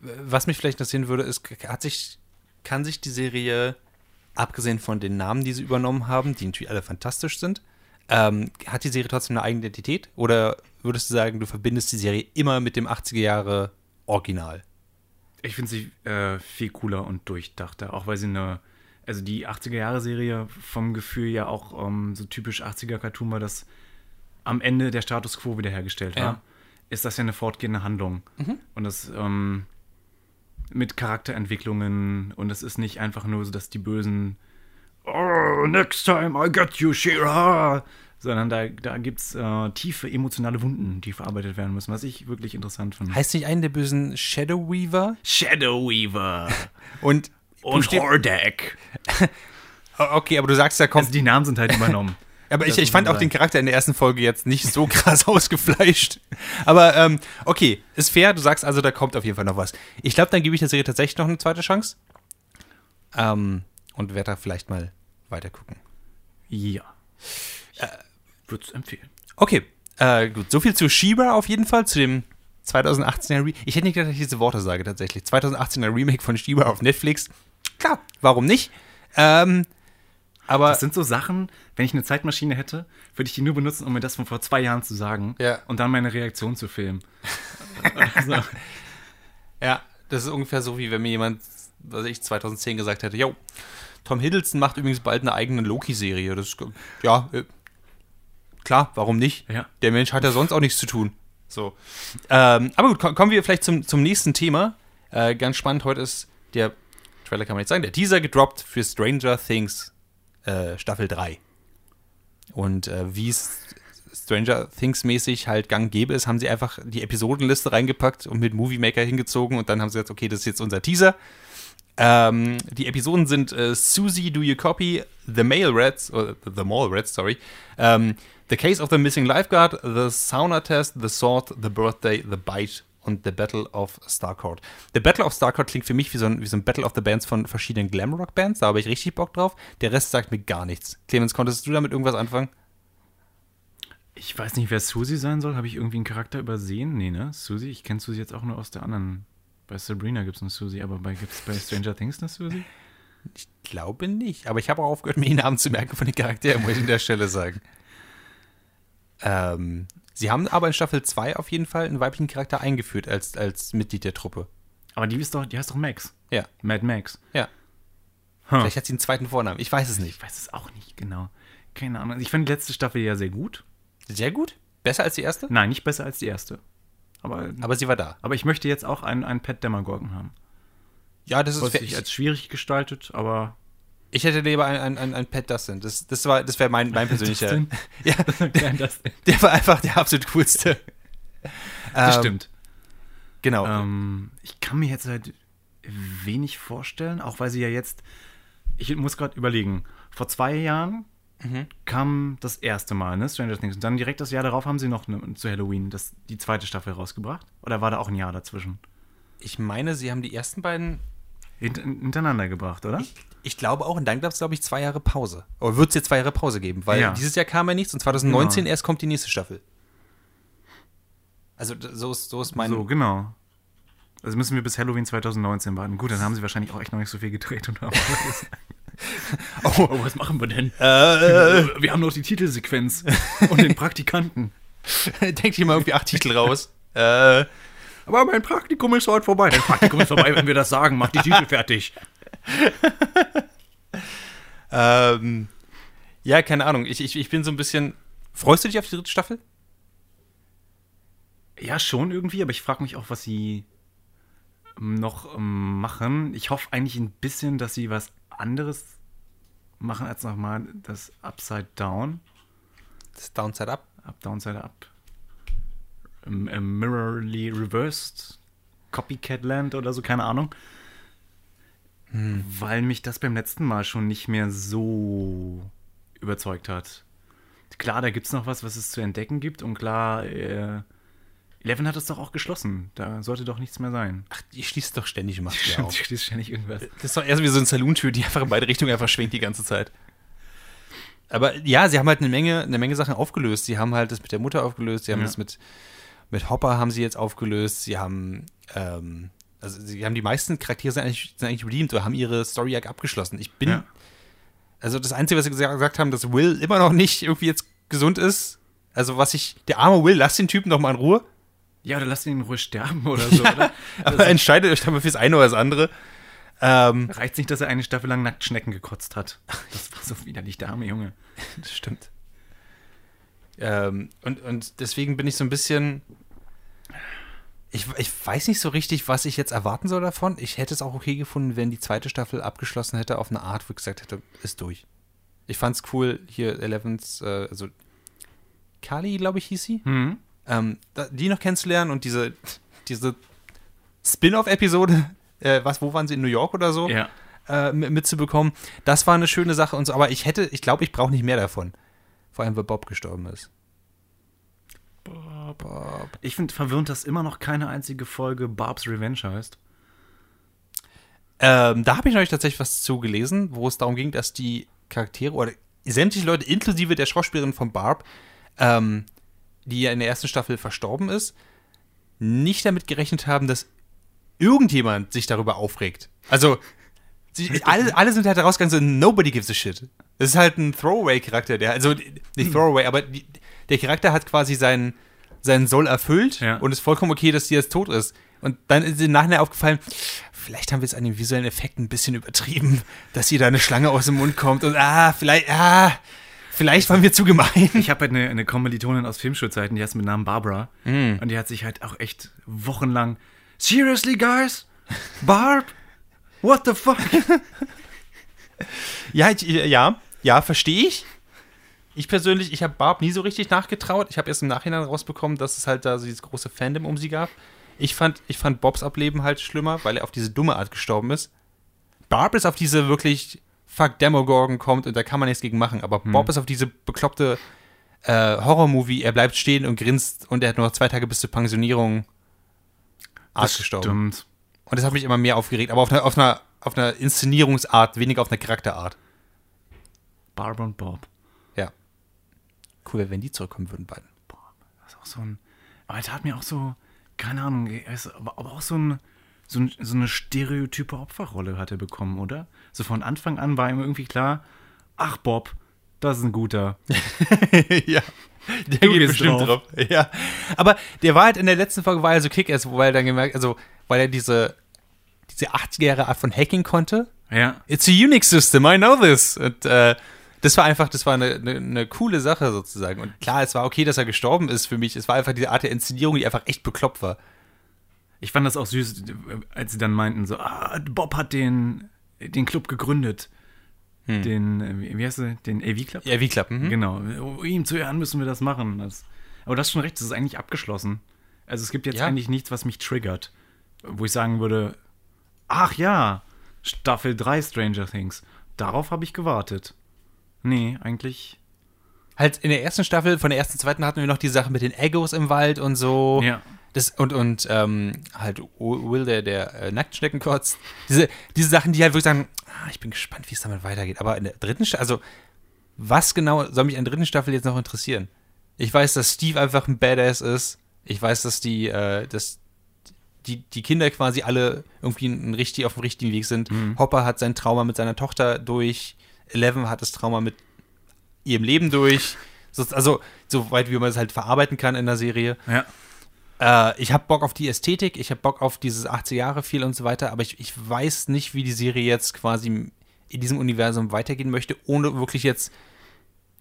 Was mich vielleicht interessieren würde, ist, hat sich, kann sich die Serie, abgesehen von den Namen, die sie übernommen haben, die natürlich alle fantastisch sind, ähm, hat die Serie trotzdem eine eigene Identität? Oder würdest du sagen, du verbindest die Serie immer mit dem 80er Jahre Original? Ich finde sie äh, viel cooler und durchdachter, auch weil sie eine, also die 80er-Jahre-Serie vom Gefühl ja auch ähm, so typisch 80er-Cartoon war, dass am Ende der Status quo wiederhergestellt war, Ja. ist das ja eine fortgehende Handlung. Und das ähm, mit Charakterentwicklungen und es ist nicht einfach nur so, dass die Bösen oh, next time I get you, Shira, sondern da, da gibt es äh, tiefe emotionale Wunden, die verarbeitet werden müssen, was ich wirklich interessant finde. Heißt nicht einen der bösen Shadow Weaver? Shadow Weaver. Und, Und Hordak. Oh, okay, aber du sagst, da kommt. Also die Namen sind halt übernommen. aber ich, das ich fand auch den. Charakter in der ersten Folge jetzt nicht so krass ausgefleischt. Aber ähm, okay, ist fair. Du sagst also, da kommt auf jeden Fall noch was. Ich glaube, dann gebe ich der Serie tatsächlich noch eine zweite Chance. Ähm, und werde da vielleicht mal weiter gucken. ja. Würde es empfehlen. Okay, äh, gut. So viel zu Shiba auf jeden Fall, zu dem 2018er Remake. Ich hätte nicht gedacht, dass ich diese Worte sage tatsächlich. 2018er Remake von Shiba auf Netflix. Klar, warum nicht? Ähm, aber Das sind so Sachen, wenn ich eine Zeitmaschine hätte, würde ich die nur benutzen, um mir das von vor zwei Jahren zu sagen Ja. und dann meine Reaktion zu filmen. also, Ja, das ist ungefähr so, wie wenn mir jemand, was ich, 2010 gesagt hätte, yo, Tom Hiddleston macht übrigens bald eine eigene Loki-Serie. Das ja, äh, klar, warum nicht? Ja. Der Mensch hat ja sonst auch nichts zu tun. So. Ähm, aber gut, ko- kommen wir vielleicht zum, zum nächsten Thema. Äh, ganz spannend, heute ist der Trailer, kann man nicht sagen, der Teaser gedroppt für Stranger Things äh, Staffel 3. Und äh, wie es Stranger Things mäßig halt gang gäbe ist, haben sie einfach die Episodenliste reingepackt und mit Movie Maker hingezogen und dann haben sie gesagt, okay, das ist jetzt unser Teaser. Ähm, die Episoden sind äh, Susie, Do You Copy, The Male Rats, oder The Mall Rats, sorry, ähm, The Case of the Missing Lifeguard, The Sauna Test, The Sword, The Birthday, The Bite und The Battle of Starcourt. The Battle of Starcourt klingt für mich wie so, ein, wie so ein Battle of the Bands von verschiedenen Glamrock-Bands, da habe ich richtig Bock drauf. Der Rest sagt mir gar nichts. Clemens, konntest du damit irgendwas anfangen? Ich weiß nicht, wer Susie sein soll. Habe ich irgendwie einen Charakter übersehen? Nee, ne? Susie? Ich kenne Susie jetzt auch nur aus der anderen. Bei Sabrina gibt es eine Susie, aber gibt es bei Stranger Things eine Susie? Ich glaube nicht, aber ich habe auch aufgehört, mir die Namen zu merken von den Charakteren, muss ich an der Stelle sagen. Ähm, sie haben aber in Staffel 2 auf jeden Fall einen weiblichen Charakter eingeführt als, als Mitglied der Truppe. Aber die ist doch, die heißt doch Max. Ja. Mad Max. Ja. Huh. Vielleicht hat sie einen zweiten Vornamen. Ich weiß es Ich nicht. weiß es auch nicht genau. Keine Ahnung. Ich fand die letzte Staffel ja sehr gut. Sehr gut. Besser als die erste? Nein, nicht besser als die erste. Aber, Aber sie war da. aber ich möchte jetzt auch einen, einen Pet Demogorgon haben. Ja, das ist Was Ich, als schwierig gestaltet, aber ich hätte lieber ein, ein, ein, ein Pet Dustin. Das, das, war- das wäre mein, mein persönlicher. Dustin? ja, das, der war einfach der absolut coolste. das Ähm, stimmt. Genau. Ähm, ich kann mir jetzt halt wenig vorstellen, auch weil sie ja jetzt. Ich muss gerade überlegen. Vor zwei Jahren kam das erste Mal, ne, Stranger Things. Und dann direkt das Jahr darauf haben sie noch ne, zu Halloween das, die zweite Staffel rausgebracht. Oder war da auch ein Jahr dazwischen? ich meine, sie haben die ersten beiden hintereinander gebracht, oder? Ich glaube auch, und dann gab es, glaube ich, zwei Jahre Pause. Oder wird es jetzt zwei Jahre Pause geben? Weil Ja. dieses Jahr kam ja nichts und 2019 Genau. erst kommt die nächste Staffel. Also so ist, so ist mein. so, genau. Also müssen wir bis Halloween 2019 warten. Gut, dann haben sie wahrscheinlich auch echt noch nicht so viel gedreht und haben alles. oh, was machen wir denn? Äh, Wir haben noch die Titelsequenz und den Praktikanten. denkt ihr mal irgendwie acht Titel raus. äh, Aber mein Praktikum ist heute vorbei. Dein Praktikum ist vorbei, wenn wir das sagen. Mach die Titel fertig. ähm, ja, keine Ahnung. Ich, ich, ich bin so ein bisschen. Freust du dich auf die dritte Staffel? Ja, schon irgendwie, aber ich frage mich auch, was sie ähm, noch ähm, machen. Ich hoffe eigentlich ein bisschen, dass sie was anderes machen als nochmal das Upside Down. Das Downside Up. Up, Downside Up. Mirrorly Reversed. Copycat Land oder so, keine Ahnung. Weil mich das beim letzten Mal schon nicht mehr so überzeugt hat. Klar, da gibt es noch was, was es zu entdecken gibt. Und klar, äh, Eleven hat es doch auch geschlossen. Da sollte doch nichts mehr sein. Ach, die schließt doch ständig macht wieder Stimmt, auf. schließt ständig irgendwas. Das ist doch erst wie so eine Saloon-Tür, die einfach in beide Richtungen einfach schwingt die ganze Zeit. Aber ja, sie haben halt eine Menge, eine Menge Sachen aufgelöst. Sie haben halt das mit der Mutter aufgelöst, sie haben Ja. das mit, mit Hopper haben sie jetzt aufgelöst, sie haben, ähm, also sie haben die meisten Charaktere sind eigentlich, sind eigentlich redeemed oder haben ihre Story Arc abgeschlossen. Ich bin, Ja. also das Einzige, was sie gesagt, haben, dass Will immer noch nicht irgendwie jetzt gesund ist. Also was ich, der arme Will, lass den Typen doch mal in Ruhe. Ja, oder lasst ihn in Ruhe sterben oder so, oder? Aber entscheidet euch dann mal fürs eine oder das andere. Ähm, Reicht nicht, dass er eine Staffel lang nackt Schnecken gekotzt hat. Das war so widerlich, der arme Junge. Das stimmt. Ähm, und, und deswegen bin ich so ein bisschen. Ich, ich weiß nicht so richtig, was ich jetzt erwarten soll davon. Ich hätte es auch okay gefunden, wenn die zweite Staffel abgeschlossen hätte auf eine Art, wo ich gesagt hätte, ist durch. Ich fand's cool, hier Elevens, äh, also Kali, glaube ich, hieß sie, Hm? ähm, die noch kennenzulernen und diese, diese Spin-off-Episode, äh, was, wo waren sie, in New York oder so? Ja. äh, mit- mitzubekommen. Das war eine schöne Sache und so, aber ich hätte, ich glaube, ich brauche nicht mehr davon. Vor allem, weil Bob gestorben ist. Bob. Ich finde verwirrend, dass immer noch keine einzige Folge Barb's Revenge heißt. Ähm, da habe ich neulich tatsächlich was zu gelesen, wo es darum ging, dass die Charaktere oder sämtliche Leute, inklusive der Schauspielerin von Barb, ähm, die ja in der ersten Staffel verstorben ist, nicht damit gerechnet haben, dass irgendjemand sich darüber aufregt. Also, sie, alle, alle sind halt rausgegangen, so, nobody gives a shit. Das ist halt ein Throwaway-Charakter, der, also nicht Throwaway, aber die, der Charakter hat quasi seinen, seinen Soll erfüllt Ja. und ist vollkommen okay, dass sie jetzt tot ist. Und dann ist im Nachhinein aufgefallen, vielleicht haben wir es an den visuellen Effekten ein bisschen übertrieben, dass ihr da eine Schlange aus dem Mund kommt und ah, vielleicht, ah, vielleicht waren wir zu gemein. Ich habe halt eine, eine Kommilitonin aus Filmschulzeiten, die heißt mit Namen Barbara. Mm. Und die hat sich halt auch echt wochenlang. Seriously, guys? Barb? What the fuck? Ja, ich, ja, ja, verstehe ich. Ich persönlich, ich habe Barb nie so richtig nachgetraut. Ich habe erst im Nachhinein rausbekommen, dass es halt da so dieses große Fandom um sie gab. Ich fand, ich fand Bobs Ableben halt schlimmer, weil er auf diese dumme Art gestorben ist. Barb ist auf diese wirklich Fuck Demogorgon kommt und da kann man nichts gegen machen, aber Bob ist auf diese bekloppte äh, Horror-Movie, er bleibt stehen und grinst und er hat nur noch zwei Tage bis zur Pensionierung Art gestorben. stimmt. Und das hat mich immer mehr aufgeregt, aber auf einer, auf einer, auf einer Inszenierungsart, weniger auf einer Charakterart. Barbara und Bob. Ja. Cool wenn die zurückkommen würden, beiden. Das ist auch so ein. Aber er tat mir auch so, keine Ahnung, er aber auch so ein. So, ein, so eine stereotype Opferrolle hat er bekommen, oder? So von Anfang an war ihm irgendwie klar, ach Bob, das ist ein guter. ja. Der Du geht bestimmt drauf. drauf. Ja. Aber der war halt in der letzten Folge war er so kick weil er dann gemerkt, also weil er diese, diese 80er Jahre Art von Hacking konnte. Ja. It's a Unix system, I know this. Und äh, das war einfach, das war eine, eine, eine coole Sache sozusagen. Und klar, es war okay, dass er gestorben ist für mich. Es war einfach diese Art der Inszenierung, die einfach echt bekloppt war. Ich fand das auch süß, als sie dann meinten, so, ah, Bob hat den, den Club gegründet. Den, äh, wie- heißt er? Den AV Club? Ja, wie klappen. Hm? Genau. Um ihm zu ehren müssen wir das machen. Das, aber das ist schon recht, das ist eigentlich abgeschlossen. Also es gibt jetzt Ja. eigentlich nichts, was mich triggert. Wo ich sagen würde, ach ja, Staffel 3 Stranger Things. Darauf habe ich gewartet. Nee, eigentlich. Halt in der ersten Staffel, von der ersten, zweiten hatten wir noch die Sache mit den Egos im Wald und so. Ja. Das, und und ähm, halt Will, der, der äh, Nacktschnecken kotzt. Diese, diese Sachen, die halt wirklich sagen, ah, ich bin gespannt, wie es damit weitergeht. Aber in der dritten Staffel, also was genau soll mich in der dritten Staffel jetzt noch interessieren? Ich weiß, dass Steve einfach ein Badass ist. Ich weiß, dass die, äh, dass die, die Kinder quasi alle irgendwie ein, richtig, auf dem richtigen Weg sind. Hopper hat sein Trauma mit seiner Tochter durch. Eleven hat das Trauma mit ihrem Leben durch. So, also, soweit wie man es halt verarbeiten kann in der Serie. Ja. Äh, ich habe Bock auf die Ästhetik, ich habe Bock auf dieses 80 Jahre viel und so weiter, aber ich, ich weiß nicht, wie die Serie jetzt quasi in diesem Universum weitergehen möchte, ohne wirklich jetzt.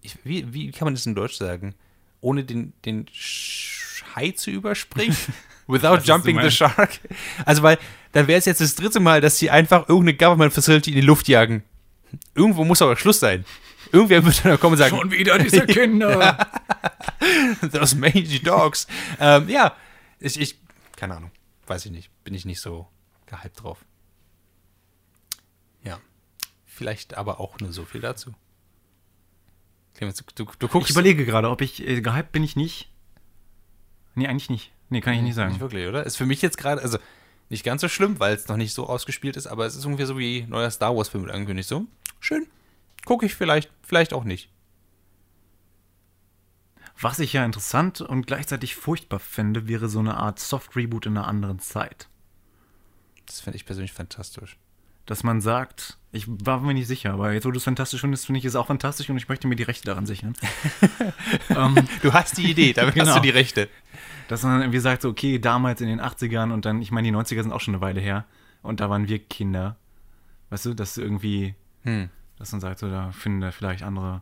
Ich, wie, wie kann man das in Deutsch sagen? Ohne den, den Hai zu überspringen? Without was jumping the shark. Also, weil dann wäre es jetzt das dritte Mal, dass sie einfach irgendeine Government Facility in die Luft jagen. Irgendwo muss aber Schluss sein. Irgendwer wird dann kommen und sagen, Schon wieder diese Kinder. Those mangy dogs. ähm, ja, ich, ich, keine Ahnung, weiß ich nicht. Bin ich nicht so gehypt drauf. Ja, vielleicht aber auch nur so viel dazu. Clemens, du, du, du guckst. Ich überlege gerade, ob ich äh, gehypt bin ich nicht. Nee, eigentlich nicht. Nee, kann ich nicht sagen. Nicht wirklich, oder? Ist für mich jetzt gerade, also nicht ganz so schlimm, weil es noch nicht so ausgespielt ist, aber es ist ungefähr so wie neuer Star Wars-Film mit angekündigt. So, schön. Gucke ich vielleicht, vielleicht auch nicht. Was ich ja interessant und gleichzeitig furchtbar finde, wäre so eine Art Soft-Reboot in einer anderen Zeit. Das finde ich persönlich fantastisch. Dass man sagt, ich war mir nicht sicher, aber jetzt, wo du es fantastisch findest, finde ich es auch fantastisch und ich möchte mir die Rechte daran sichern. ähm, Du hast die Idee, damit hast Genau. du die Rechte. dass man irgendwie sagt, so, okay, damals in den 80ern und dann, ich meine, die 90er sind auch schon eine Weile her und da waren wir Kinder. Weißt du, dass irgendwie, Hm. dass man sagt, so, da finden da vielleicht andere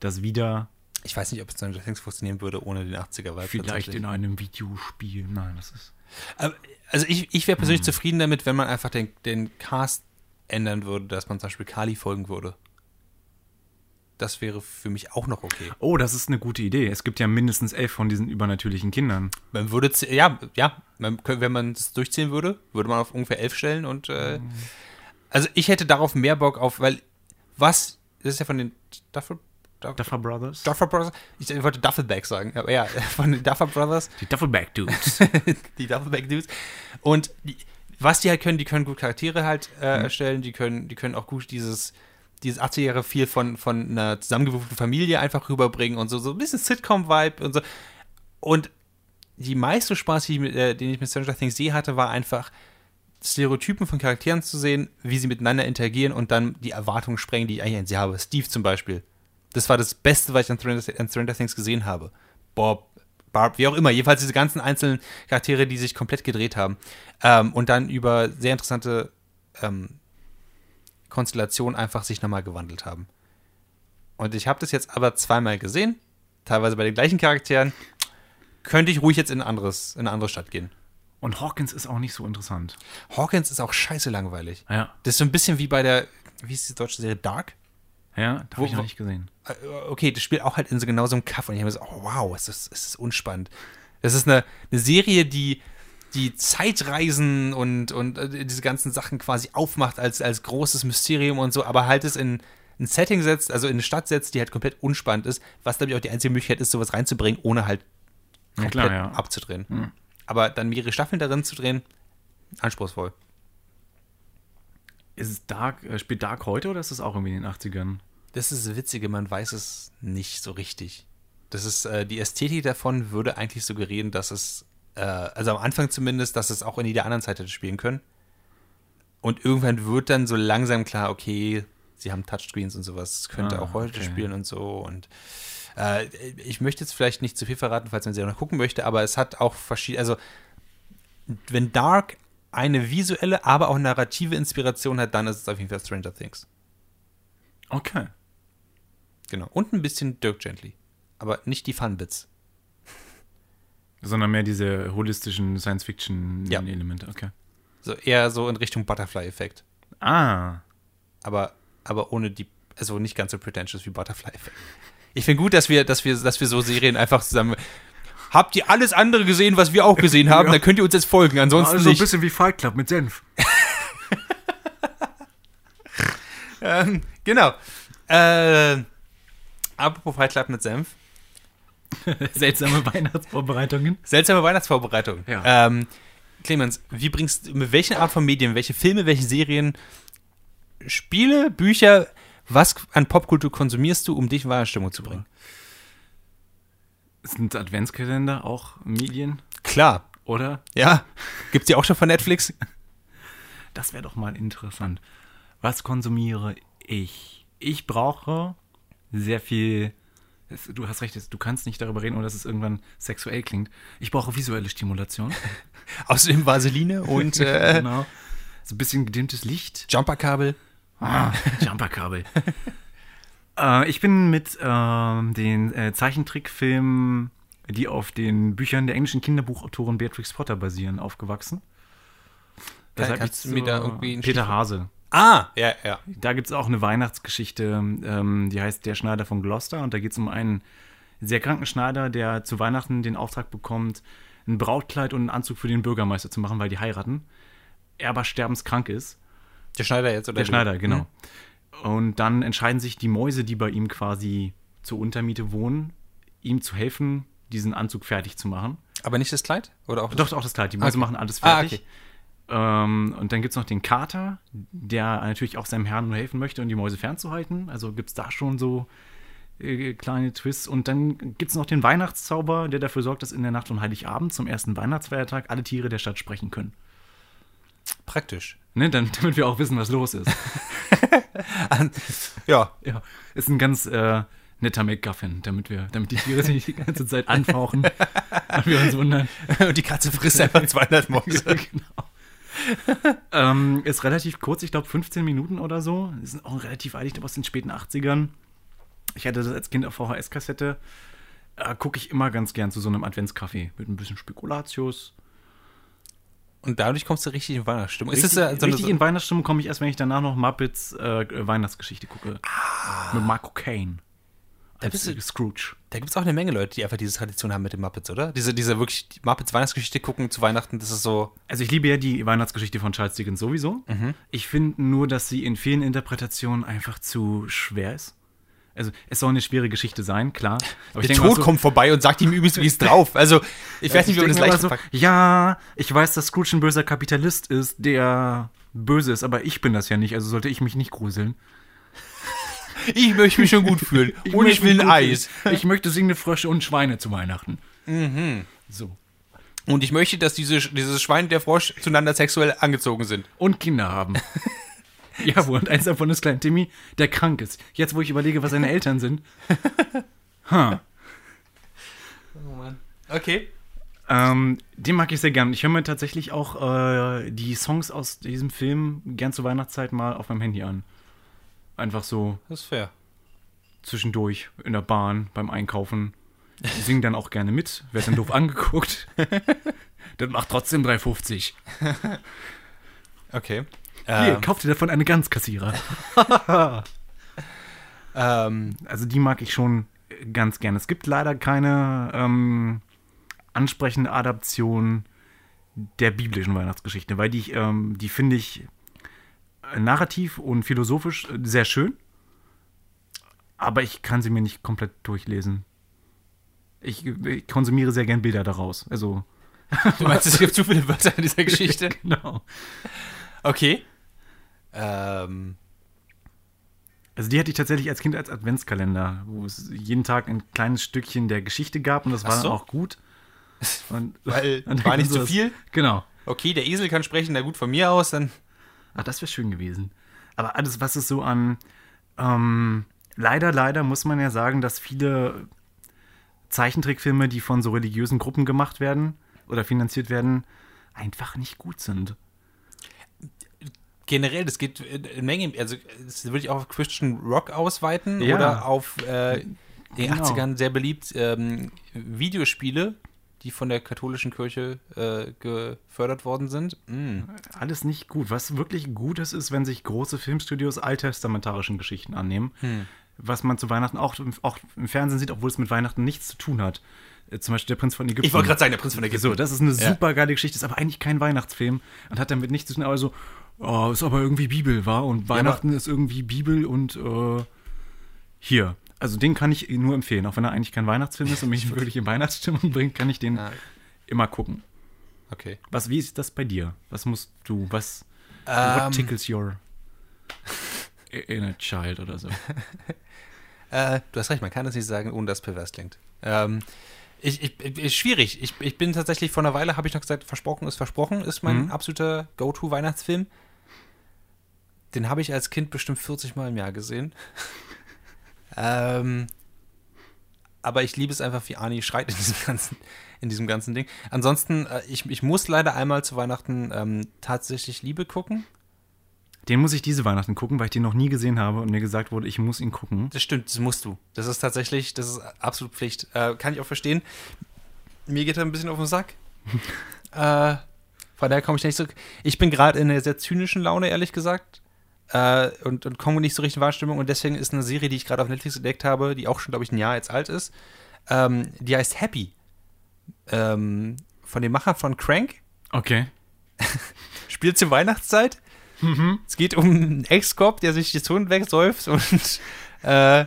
das wieder, Ich weiß nicht, ob Stranger Things funktionieren würde ohne den 80er-Vibe. vielleicht in einem Videospiel. Nein, das ist. Aber, also ich, ich wäre Hm. persönlich zufrieden damit, wenn man einfach den, den Cast ändern würde, dass man zum Beispiel Kali folgen würde. Das wäre für mich auch noch okay. Oh, das ist eine gute Idee. Es gibt ja mindestens elf von diesen übernatürlichen Kindern. Man würde, ja, ja, man, wenn man es durchziehen würde, würde man auf ungefähr elf stellen und, äh, Mhm. also ich hätte darauf mehr Bock auf, weil, was, das ist ja von den Duffer, Duffer, Brothers? Duffer Brothers, ich wollte Duffelbag sagen, aber ja, von den Duffer Brothers, Die Duffelback Dudes. die Duffelbag Dudes. Und die, was die halt können, die können gut Charaktere halt äh, Mhm. erstellen, die können, die können auch gut dieses, dieses 80 Jahre viel von, von einer zusammengewürfelten Familie einfach rüberbringen und so, so ein bisschen Sitcom-Vibe und so. Und die meiste Spaß, die ich mit, äh, den ich mit Stranger Things je hatte, war einfach Stereotypen von Charakteren zu sehen, wie sie miteinander interagieren und dann die Erwartungen sprengen, die ich eigentlich an sie habe. Steve zum Beispiel. Das war das Beste, was ich an Stranger, an Stranger Things gesehen habe. Bob, Barb, wie auch immer. Jedenfalls diese ganzen einzelnen Charaktere, die sich komplett gedreht haben. Ähm, und dann über sehr interessante ähm, Konstellationen einfach sich nochmal gewandelt haben. Und ich habe das jetzt aber zweimal gesehen, teilweise bei den gleichen Charakteren. Könnte ich ruhig jetzt in, ein anderes, in eine andere Stadt gehen. Und Hawkins ist auch nicht so interessant. Hawkins ist auch scheiße langweilig. Ja. Das ist so ein bisschen wie bei der, wie ist die deutsche Serie, Dark? Ja, habe ich noch nicht gesehen. Äh, Okay, das spielt auch halt in so genau so einem Kaff. Und ich habe so, oh, wow, es ist, es ist unspannend. Das ist eine, eine Serie, die die Zeitreisen und, und äh, diese ganzen Sachen quasi aufmacht als, als großes Mysterium und so, aber halt es in ein Setting setzt, also in eine Stadt setzt, die halt komplett unspannend ist, was, glaube ich, auch die einzige Möglichkeit ist, sowas reinzubringen, ohne halt Ja, komplett klar, ja. abzudrehen. Mhm. Aber dann mehrere Staffeln darin zu drehen, anspruchsvoll. Ist es Dark, äh, spielt Dark heute oder ist es auch irgendwie in den 80ern? Das ist das Witzige, man weiß es nicht so richtig. Das ist, äh, die Ästhetik davon würde eigentlich suggerieren, dass es, äh, also am Anfang zumindest, dass es auch in jeder anderen Zeit hätte spielen können. Und irgendwann wird dann so langsam klar, okay, sie haben Touchscreens und sowas, könnte Ah, auch heute okay. spielen und so. Und äh, ich möchte jetzt vielleicht nicht zu viel verraten, falls man sie auch noch gucken möchte, aber es hat auch verschiedene, also wenn Dark eine visuelle, aber auch narrative Inspiration hat, dann ist es auf jeden Fall Stranger Things. Okay. Genau. Und ein bisschen Dirk Gently. Aber nicht die Fun-Bits. Sondern mehr diese holistischen Ja. Science-Fiction-Elemente. Okay. So eher so in Richtung Butterfly-Effekt. Ah. Aber, aber ohne die, also nicht ganz so pretentious wie Butterfly-Effekt. Ich finde gut, dass wir, dass wir, dass wir so Serien einfach zusammen. Habt ihr alles andere gesehen, was wir auch gesehen haben? Ja. Dann könnt ihr uns jetzt folgen. Ansonsten Also ein nicht. bisschen wie Fight Club mit Senf. Ähm, genau. Äh, apropos Fight Club mit Senf. Seltsame Weihnachtsvorbereitungen. Seltsame Weihnachtsvorbereitung. Ja. Ähm, Clemens, wie bringst mit welchen Art von Medien, welche Filme, welche Serien, Spiele, Bücher, was an Popkultur konsumierst du, um dich in Weihnachtsstimmung zu bringen? Sind Adventskalender auch Medien, Klar. oder? Ja. Gibt's die auch schon von Netflix? Das wäre doch mal interessant. Was konsumiere ich? Ich brauche sehr viel. es- Du hast recht, du kannst nicht darüber reden, ohne dass es irgendwann sexuell klingt. Ich brauche visuelle Stimulation. Außerdem Vaseline und äh, genau. So ein bisschen gedimmtes Licht. Jumperkabel. Ah, Jumperkabel. äh, ich bin mit ähm, den äh, Zeichentrickfilmen, die auf den Büchern der englischen Kinderbuchautorin Beatrix Potter basieren, aufgewachsen. Hab kannst du mir da irgendwie Peter Stichwort- Hase. Ah, ja, ja. Da gibt es auch eine Weihnachtsgeschichte, ähm, die heißt Der Schneider von Gloucester. Und da geht es um einen sehr kranken Schneider, der zu Weihnachten den Auftrag bekommt, ein Brautkleid und einen Anzug für den Bürgermeister zu machen, weil die heiraten. Er aber sterbenskrank ist. Der Schneider jetzt, oder? Der? Schneider, genau. Hm. Und dann entscheiden sich die Mäuse, die bei ihm quasi zur Untermiete wohnen, ihm zu helfen, diesen Anzug fertig zu machen. Aber nicht das Kleid? Oder auch Doch, auch das Kleid. Die Mäuse Okay. machen alles Ah, fertig. Ähm, und dann gibt es noch den Kater, der natürlich auch seinem Herrn nur helfen möchte, um die Mäuse fernzuhalten. Also gibt es da schon so äh, kleine Twists. Und dann gibt es noch den Weihnachtszauber, der dafür sorgt, dass in der Nacht von Heiligabend zum ersten Weihnachtsfeiertag alle Tiere der Stadt sprechen können. Praktisch. Ne? Dann, damit wir auch wissen, was los ist. Ja. Ja, ist ein ganz äh, netter McGuffin, damit wir, damit die Tiere sich nicht die ganze Zeit anfauchen und wir uns wundern. Und die Katze frisst einfach 200 Mäuse. genau. ähm, ist relativ kurz, ich glaube 15 Minuten oder so. Ist auch relativ alt, ich glaube aus den späten 80ern. Ich hatte das als Kind auf VHS-Kassette. Äh, Gucke ich immer ganz gern zu so einem Adventskaffee mit ein bisschen Spekulatius. Und dadurch kommst du richtig in Weihnachtsstimmung. Ist Richtig, das ja so richtig in Weihnachtsstimmung komme ich erst, wenn ich danach noch Muppets äh, Weihnachtsgeschichte gucke. Mit Marco Kane. Da bist du- Scrooge. Da gibt es auch eine Menge Leute, die einfach diese Tradition haben mit den Muppets, oder? Diese, diese wirklich die Muppets Weihnachtsgeschichte gucken zu Weihnachten, das ist so. Also ich liebe ja die Weihnachtsgeschichte von Charles Dickens sowieso. Mhm. Ich finde nur, dass sie in vielen Interpretationen einfach zu schwer ist. Also es soll eine schwere Geschichte sein, klar. Aber Der Tod so- kommt vorbei und sagt ihm übrigens, wie es drauf. Also, ich weiß nicht, wie man das leicht so, Ja, ich weiß, dass Scrooge ein böser Kapitalist ist, der böse ist, aber ich bin das ja nicht, also sollte ich mich nicht gruseln. Ich möchte mich schon gut fühlen. und ich will ein Eis. Ich möchte singende Frösche und Schweine zu Weihnachten. So. Und ich möchte, dass diese, dieses Schwein und der Frosch zueinander sexuell angezogen sind. Und Kinder haben. Jawohl, und eins davon ist klein Timmy, der krank ist. Jetzt, wo ich überlege, was seine Eltern sind. Ha. Okay. Ähm, den mag ich sehr gern. Ich höre mir tatsächlich auch äh, die Songs aus diesem Film gern zur Weihnachtszeit mal auf meinem Handy an. Einfach so Das ist fair. zwischendurch in der Bahn, beim Einkaufen. Ich singe dann auch gerne mit, werde dann doof angeguckt. das macht trotzdem 3,50. Okay. Hier, Ähm, kauft ihr davon eine Ganzkassierer. Ähm, Also die mag ich schon ganz gerne. Es gibt leider keine ähm, ansprechende Adaption der biblischen Weihnachtsgeschichte, weil die, ähm, die finde ich narrativ und philosophisch äh, sehr schön, aber ich kann sie mir nicht komplett durchlesen. Ich, ich konsumiere sehr gern Bilder daraus. Also, du meinst, es gibt zu viele Wörter in dieser Geschichte? genau. Okay. Ähm, Also die hatte ich tatsächlich als Kind als Adventskalender, wo es jeden Tag ein kleines Stückchen der Geschichte gab und das war so. dann auch gut. Und, weil war nicht so zu viel. Genau. Okay, der Esel kann sprechen, na gut, von mir aus, dann. Ach, das wäre schön gewesen. Aber alles, was es so an. Ähm, leider, leider muss man ja sagen, dass viele Zeichentrickfilme, die von so religiösen Gruppen gemacht werden oder finanziert werden, einfach nicht gut sind. Generell, das geht in Menge, also das würde ich auch auf Christian Rock ausweiten Ja. oder auf äh, in den Genau. 80ern sehr beliebt ähm, Videospiele, die von der katholischen Kirche äh, gefördert worden sind. Mm. Alles nicht gut. Was wirklich gut ist, ist, wenn sich große Filmstudios alttestamentarischen Geschichten annehmen. Was man zu Weihnachten auch, auch im Fernsehen sieht, obwohl es mit Weihnachten nichts zu tun hat. Äh, Zum Beispiel der Prinz von Ägypten. Ich wollte gerade sagen, der Prinz von Ägypten. So, das ist eine Ja. super geile Geschichte, ist aber eigentlich kein Weihnachtsfilm und hat damit nichts zu tun, aber so, oh, ist aber irgendwie Bibel, war Und Weihnachten ist irgendwie Bibel und äh, hier. Also den kann ich nur empfehlen, auch wenn er eigentlich kein Weihnachtsfilm ist und mich wirklich in Weihnachtsstimmung bringt, kann ich den Ja. immer gucken. Okay. Was, wie ist das bei dir? Was musst du, was, Ähm, what tickles your inner child oder so? Äh, du hast recht, man kann das nicht sagen, ohne dass es pervers klingt. Ähm, ich, ich, ich, schwierig. Ich, ich bin tatsächlich vor einer Weile, habe ich noch gesagt, versprochen ist versprochen, ist mein Mhm. absoluter Go-To-Weihnachtsfilm. Den habe ich als Kind bestimmt 40 Mal im Jahr gesehen. Ähm, aber ich liebe es einfach, wie Arnie schreit in diesem ganzen, in diesem ganzen Ding. Ansonsten, äh, ich, ich muss leider einmal zu Weihnachten ähm, tatsächlich Liebe gucken. Den muss ich diese Weihnachten gucken, weil ich den noch nie gesehen habe und mir gesagt wurde, ich muss ihn gucken. Das stimmt, das musst du. Das ist tatsächlich, das ist absolut Pflicht. Äh, kann ich auch verstehen. Mir geht er ein bisschen auf den Sack. äh, von daher komme ich nicht zurück. Ich bin gerade in einer sehr zynischen Laune, ehrlich gesagt. Äh, und, und komme nicht so richtig in Wahrstimmung. Und deswegen ist eine Serie, die ich gerade auf Netflix entdeckt habe, die auch schon, glaube ich, ein Jahr jetzt alt ist. Ähm, die heißt Happy. Ähm, von dem Macher von Crank. Okay. Spielt zur Weihnachtszeit. Es geht um einen Ex-Cop, der sich die Zone wegsäuft und äh,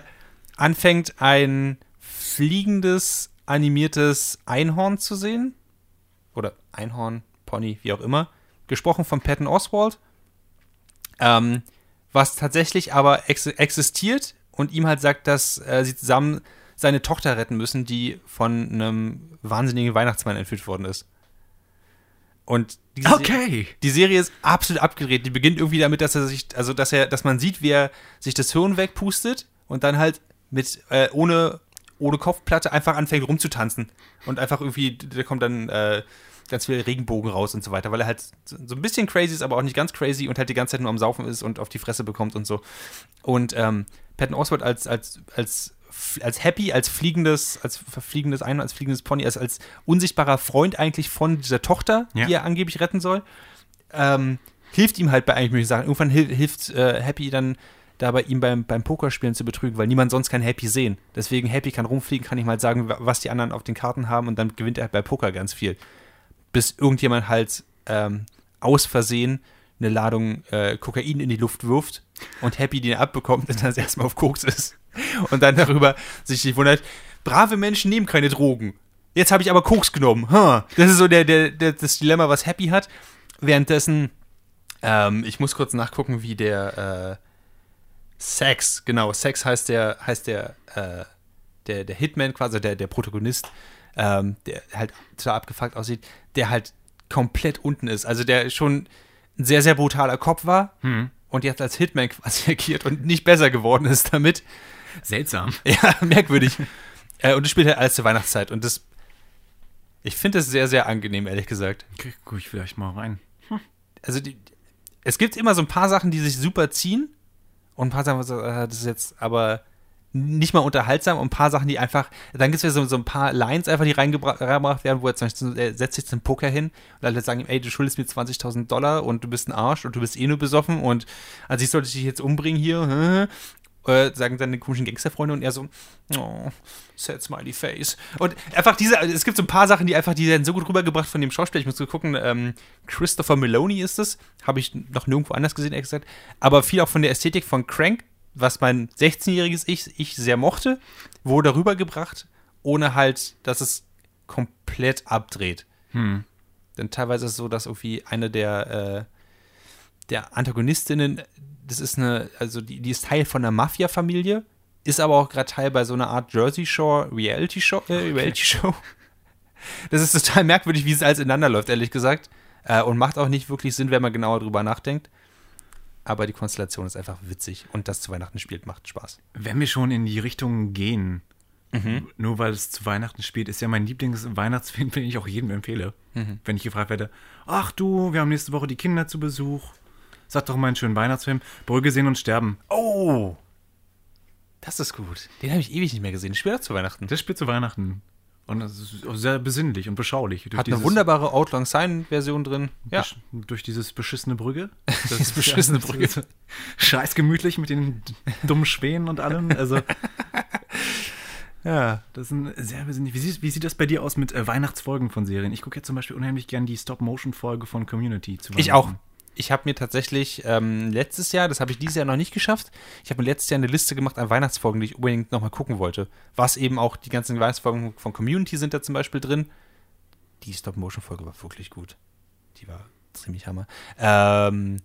anfängt, ein fliegendes, animiertes Einhorn zu sehen. Oder Einhorn, Pony, wie auch immer. Gesprochen von Patton Oswald. Ähm, was tatsächlich aber ex existiert und ihm halt sagt, dass äh, sie zusammen seine Tochter retten müssen, die von einem wahnsinnigen Weihnachtsmann entführt worden ist. Und diese Okay. die Serie ist absolut abgedreht. Die beginnt irgendwie damit, dass er sich, also dass er, dass man sieht, wie er sich das Hirn wegpustet und dann halt mit äh, ohne ohne Kopfplatte einfach anfängt rumzutanzen und einfach irgendwie, da kommt dann äh, ganz viel Regenbogen raus und so weiter, weil er halt so ein bisschen crazy ist, aber auch nicht ganz crazy und halt die ganze Zeit nur am Saufen ist und auf die Fresse bekommt und so. Und ähm, Patton Oswalt als als als als Happy, als fliegendes, als verfliegendes Einhorn, als fliegendes Pony, als, als unsichtbarer Freund eigentlich von dieser Tochter, Ja. die er angeblich retten soll, ähm, hilft ihm halt bei eigentlich möglichen Sachen. Irgendwann hil hilft äh, Happy dann dabei, ihm beim, beim Pokerspielen zu betrügen, weil niemand sonst kann Happy sehen. Deswegen Happy kann rumfliegen, kann ihm halt sagen, wa- was die anderen auf den Karten haben und dann gewinnt er bei Poker ganz viel. Bis irgendjemand halt ähm, aus Versehen eine Ladung äh, Kokain in die Luft wirft und Happy den abbekommt und dann erstmal auf Koks ist. Und dann darüber sich nicht wundert, brave Menschen nehmen keine Drogen. Jetzt habe ich aber Koks genommen. Huh. Das ist so der, der, der, das Dilemma, was Happy hat. Währenddessen, ähm, ich muss kurz nachgucken, wie der äh, Sex, genau, Sex heißt der, heißt der, äh, der, der Hitman quasi, der, der Protagonist, ähm, der halt total abgefuckt aussieht, der halt komplett unten ist. Also der schon ein sehr, sehr brutaler Kopf war und jetzt als Hitman quasi agiert und nicht besser geworden ist damit. Seltsam. Ja, merkwürdig. äh, und das spielt halt alles zur Weihnachtszeit. Und das, ich finde das sehr, sehr angenehm, ehrlich gesagt. Guck ich vielleicht mal rein. Also die, es gibt immer so ein paar Sachen, die sich super ziehen. Und ein paar Sachen, äh, das ist jetzt aber nicht mal unterhaltsam. Und ein paar Sachen, die einfach, dann gibt es ja so, so ein paar Lines einfach, die reingebra- reingebracht werden, wo er zum Beispiel, er setzt sich zum Poker hin und alle sagen ey, du schuldest mir 20.000 Dollar und du bist ein Arsch und du bist eh nur besoffen und also ich sollte dich jetzt umbringen hier. Äh, sagen seine komischen Gangsterfreunde und er so, oh, sad smiley face. Und einfach diese, also es gibt so ein paar Sachen, die einfach, die werden so gut rübergebracht von dem Schauspieler. Ich muss gucken, ähm, Christopher Maloney ist es. Habe ich noch nirgendwo anders gesehen, ehrlich gesagt. Aber viel auch von der Ästhetik von Crank, was mein 16-jähriges Ich, ich sehr mochte, wurde rübergebracht, ohne halt, dass es komplett abdreht. Hm. Denn teilweise ist es so, dass irgendwie eine der, äh, der Antagonistinnen, das ist eine, also die, die ist Teil von einer Mafia-Familie, ist aber auch gerade Teil bei so einer Art Jersey Shore Reality Show. Äh, Reality Show. Das ist total merkwürdig, wie es alles ineinander läuft, ehrlich gesagt. Äh, und macht auch nicht wirklich Sinn, wenn man genauer drüber nachdenkt. Aber die Konstellation ist einfach witzig und das zu Weihnachten spielt, macht Spaß. Wenn wir schon in die Richtung gehen, nur weil es zu Weihnachten spielt, ist ja mein Lieblings-Weihnachtsfilm, den ich auch jedem empfehle. Wenn ich gefragt werde, ach du, wir haben nächste Woche die Kinder zu Besuch. Sag doch mal einen schönen Weihnachtsfilm. Brügge sehen und sterben. Oh! Das ist gut. Den habe ich ewig nicht mehr gesehen. Spielt auch zu Weihnachten. Das spielt zu Weihnachten. Und das ist auch sehr besinnlich und beschaulich. Durch Hat eine wunderbare Outlaw Sign-Version drin. Ja. Besch- Durch dieses beschissene Brügge. Das Dieses beschissene Brügge. Scheiß gemütlich mit den dummen Schwänen und allem. Also, ja. das ist ein sehr besinnlich. Wie sieht, wie sieht das bei dir aus mit äh, Weihnachtsfolgen von Serien? Ich gucke jetzt zum Beispiel unheimlich gern die Stop-Motion-Folge von Community zu Ich auch. Ich habe mir tatsächlich ähm, letztes Jahr, das habe ich dieses Jahr noch nicht geschafft, ich habe mir letztes Jahr eine Liste gemacht an Weihnachtsfolgen, die ich unbedingt nochmal gucken wollte. Was eben auch die ganzen Weihnachtsfolgen von Community sind da zum Beispiel drin. Die Stop-Motion-Folge war wirklich gut. Die war ziemlich hammer. Ähm,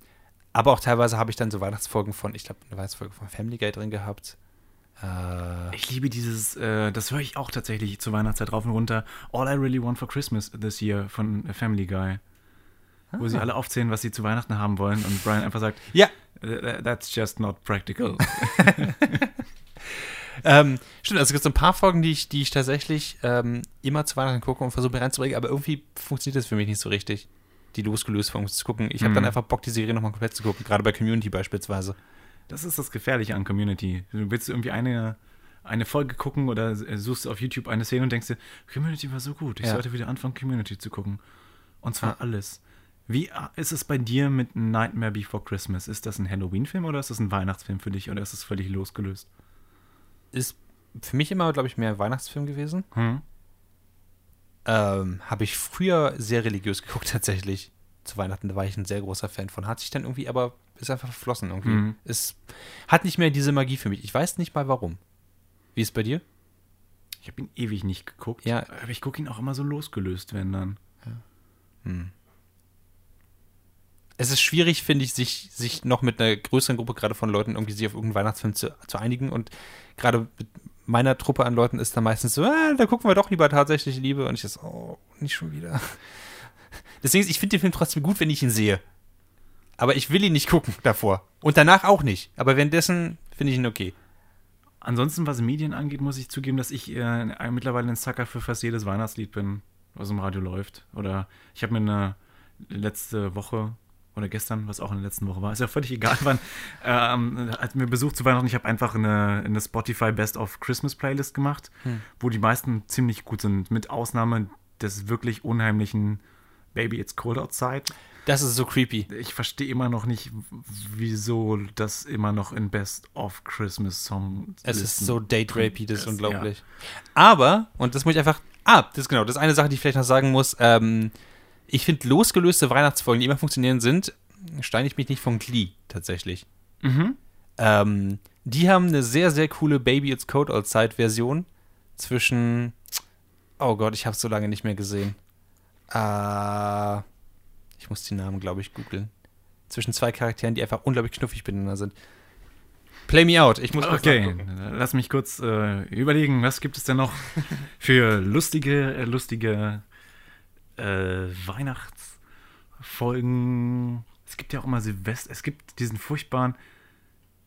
aber auch teilweise habe ich dann so Weihnachtsfolgen von, ich glaube, eine Weihnachtsfolge von Family Guy drin gehabt. Äh, Ich liebe dieses, äh, das höre ich auch tatsächlich zur Weihnachtszeit rauf und runter. All I Really Want for Christmas This Year von Family Guy. Wo sie alle aufzählen, was sie zu Weihnachten haben wollen und Brian einfach sagt, ja, "Th- that's just not practical. Ähm, stimmt, also es gibt so ein paar Folgen, die ich, die ich tatsächlich ähm, immer zu Weihnachten gucke und versuche mir reinzubringen, aber irgendwie funktioniert das für mich nicht so richtig, die losgelöst Folgen zu gucken. Ich habe Mhm. dann einfach Bock, die Serie nochmal komplett zu gucken, gerade bei Community beispielsweise. Das ist das Gefährliche an Community. Du willst irgendwie eine, eine Folge gucken oder äh, suchst auf YouTube eine Szene und denkst dir, Community war so gut, ich Ja. sollte wieder anfangen, Community zu gucken. Und zwar Ja. alles. Wie äh, ist es bei dir mit Nightmare Before Christmas? Ist das ein Halloween-Film oder ist das ein Weihnachtsfilm für dich oder ist es völlig losgelöst? Ist für mich immer, glaube ich, mehr ein Weihnachtsfilm gewesen. Hm? Ähm, habe ich früher sehr religiös geguckt, tatsächlich. Zu Weihnachten, da war ich ein sehr großer Fan von. Hat sich dann irgendwie, aber ist einfach verflossen irgendwie. Mhm. Es hat nicht mehr diese Magie für mich. Ich weiß nicht mal warum. Wie ist es bei dir? Ich habe ihn ewig nicht geguckt, Ja. aber ich gucke ihn auch immer so losgelöst, wenn dann. Es ist schwierig, finde ich, sich, sich noch mit einer größeren Gruppe gerade von Leuten irgendwie sich auf irgendeinen Weihnachtsfilm zu, zu einigen. Und gerade mit meiner Truppe an Leuten ist dann meistens so, ah, da gucken wir doch lieber tatsächlich Liebe. Und ich so, oh, nicht schon wieder. Deswegen, ich finde den Film trotzdem gut, wenn ich ihn sehe. Aber ich will ihn nicht gucken davor. Und danach auch nicht. Aber währenddessen finde ich ihn okay. Ansonsten, was Medien angeht, muss ich zugeben, dass ich äh, mittlerweile ein Sucker für fast jedes Weihnachtslied bin, was im Radio läuft. Oder ich habe mir eine letzte Woche oder gestern, was auch in der letzten Woche war, ist ja völlig egal wann, ähm, als mir Besuch zu Weihnachten, ich habe einfach eine, eine Spotify Best of Christmas Playlist gemacht, wo die meisten ziemlich gut sind, mit Ausnahme des wirklich unheimlichen Baby It's Cold Outside. Das ist so creepy. Ich verstehe immer noch nicht, wieso das immer noch in Best of Christmas Songs Es ist so date-rapey, das ist unglaublich. Aber, und das muss ich einfach. Ah, das ist genau, das ist eine Sache, die ich vielleicht noch sagen muss. Ähm, ich finde, losgelöste Weihnachtsfolgen, die immer funktionieren, sind, steine ich mich nicht von Glee tatsächlich. Mhm. Ähm, die haben eine sehr, sehr coole Baby It's Cold Outside Version zwischen. Oh Gott, ich habe es so lange nicht mehr gesehen. Äh, ich muss die Namen, glaube ich, googeln. Zwischen zwei Charakteren, die einfach unglaublich knuffig miteinander sind. Play me out. Ich muss Okay, lass mich kurz äh, überlegen, was gibt es denn noch für lustige, äh, lustige äh, Weihnachtsfolgen. Es gibt ja auch immer Silvester, es gibt diesen furchtbaren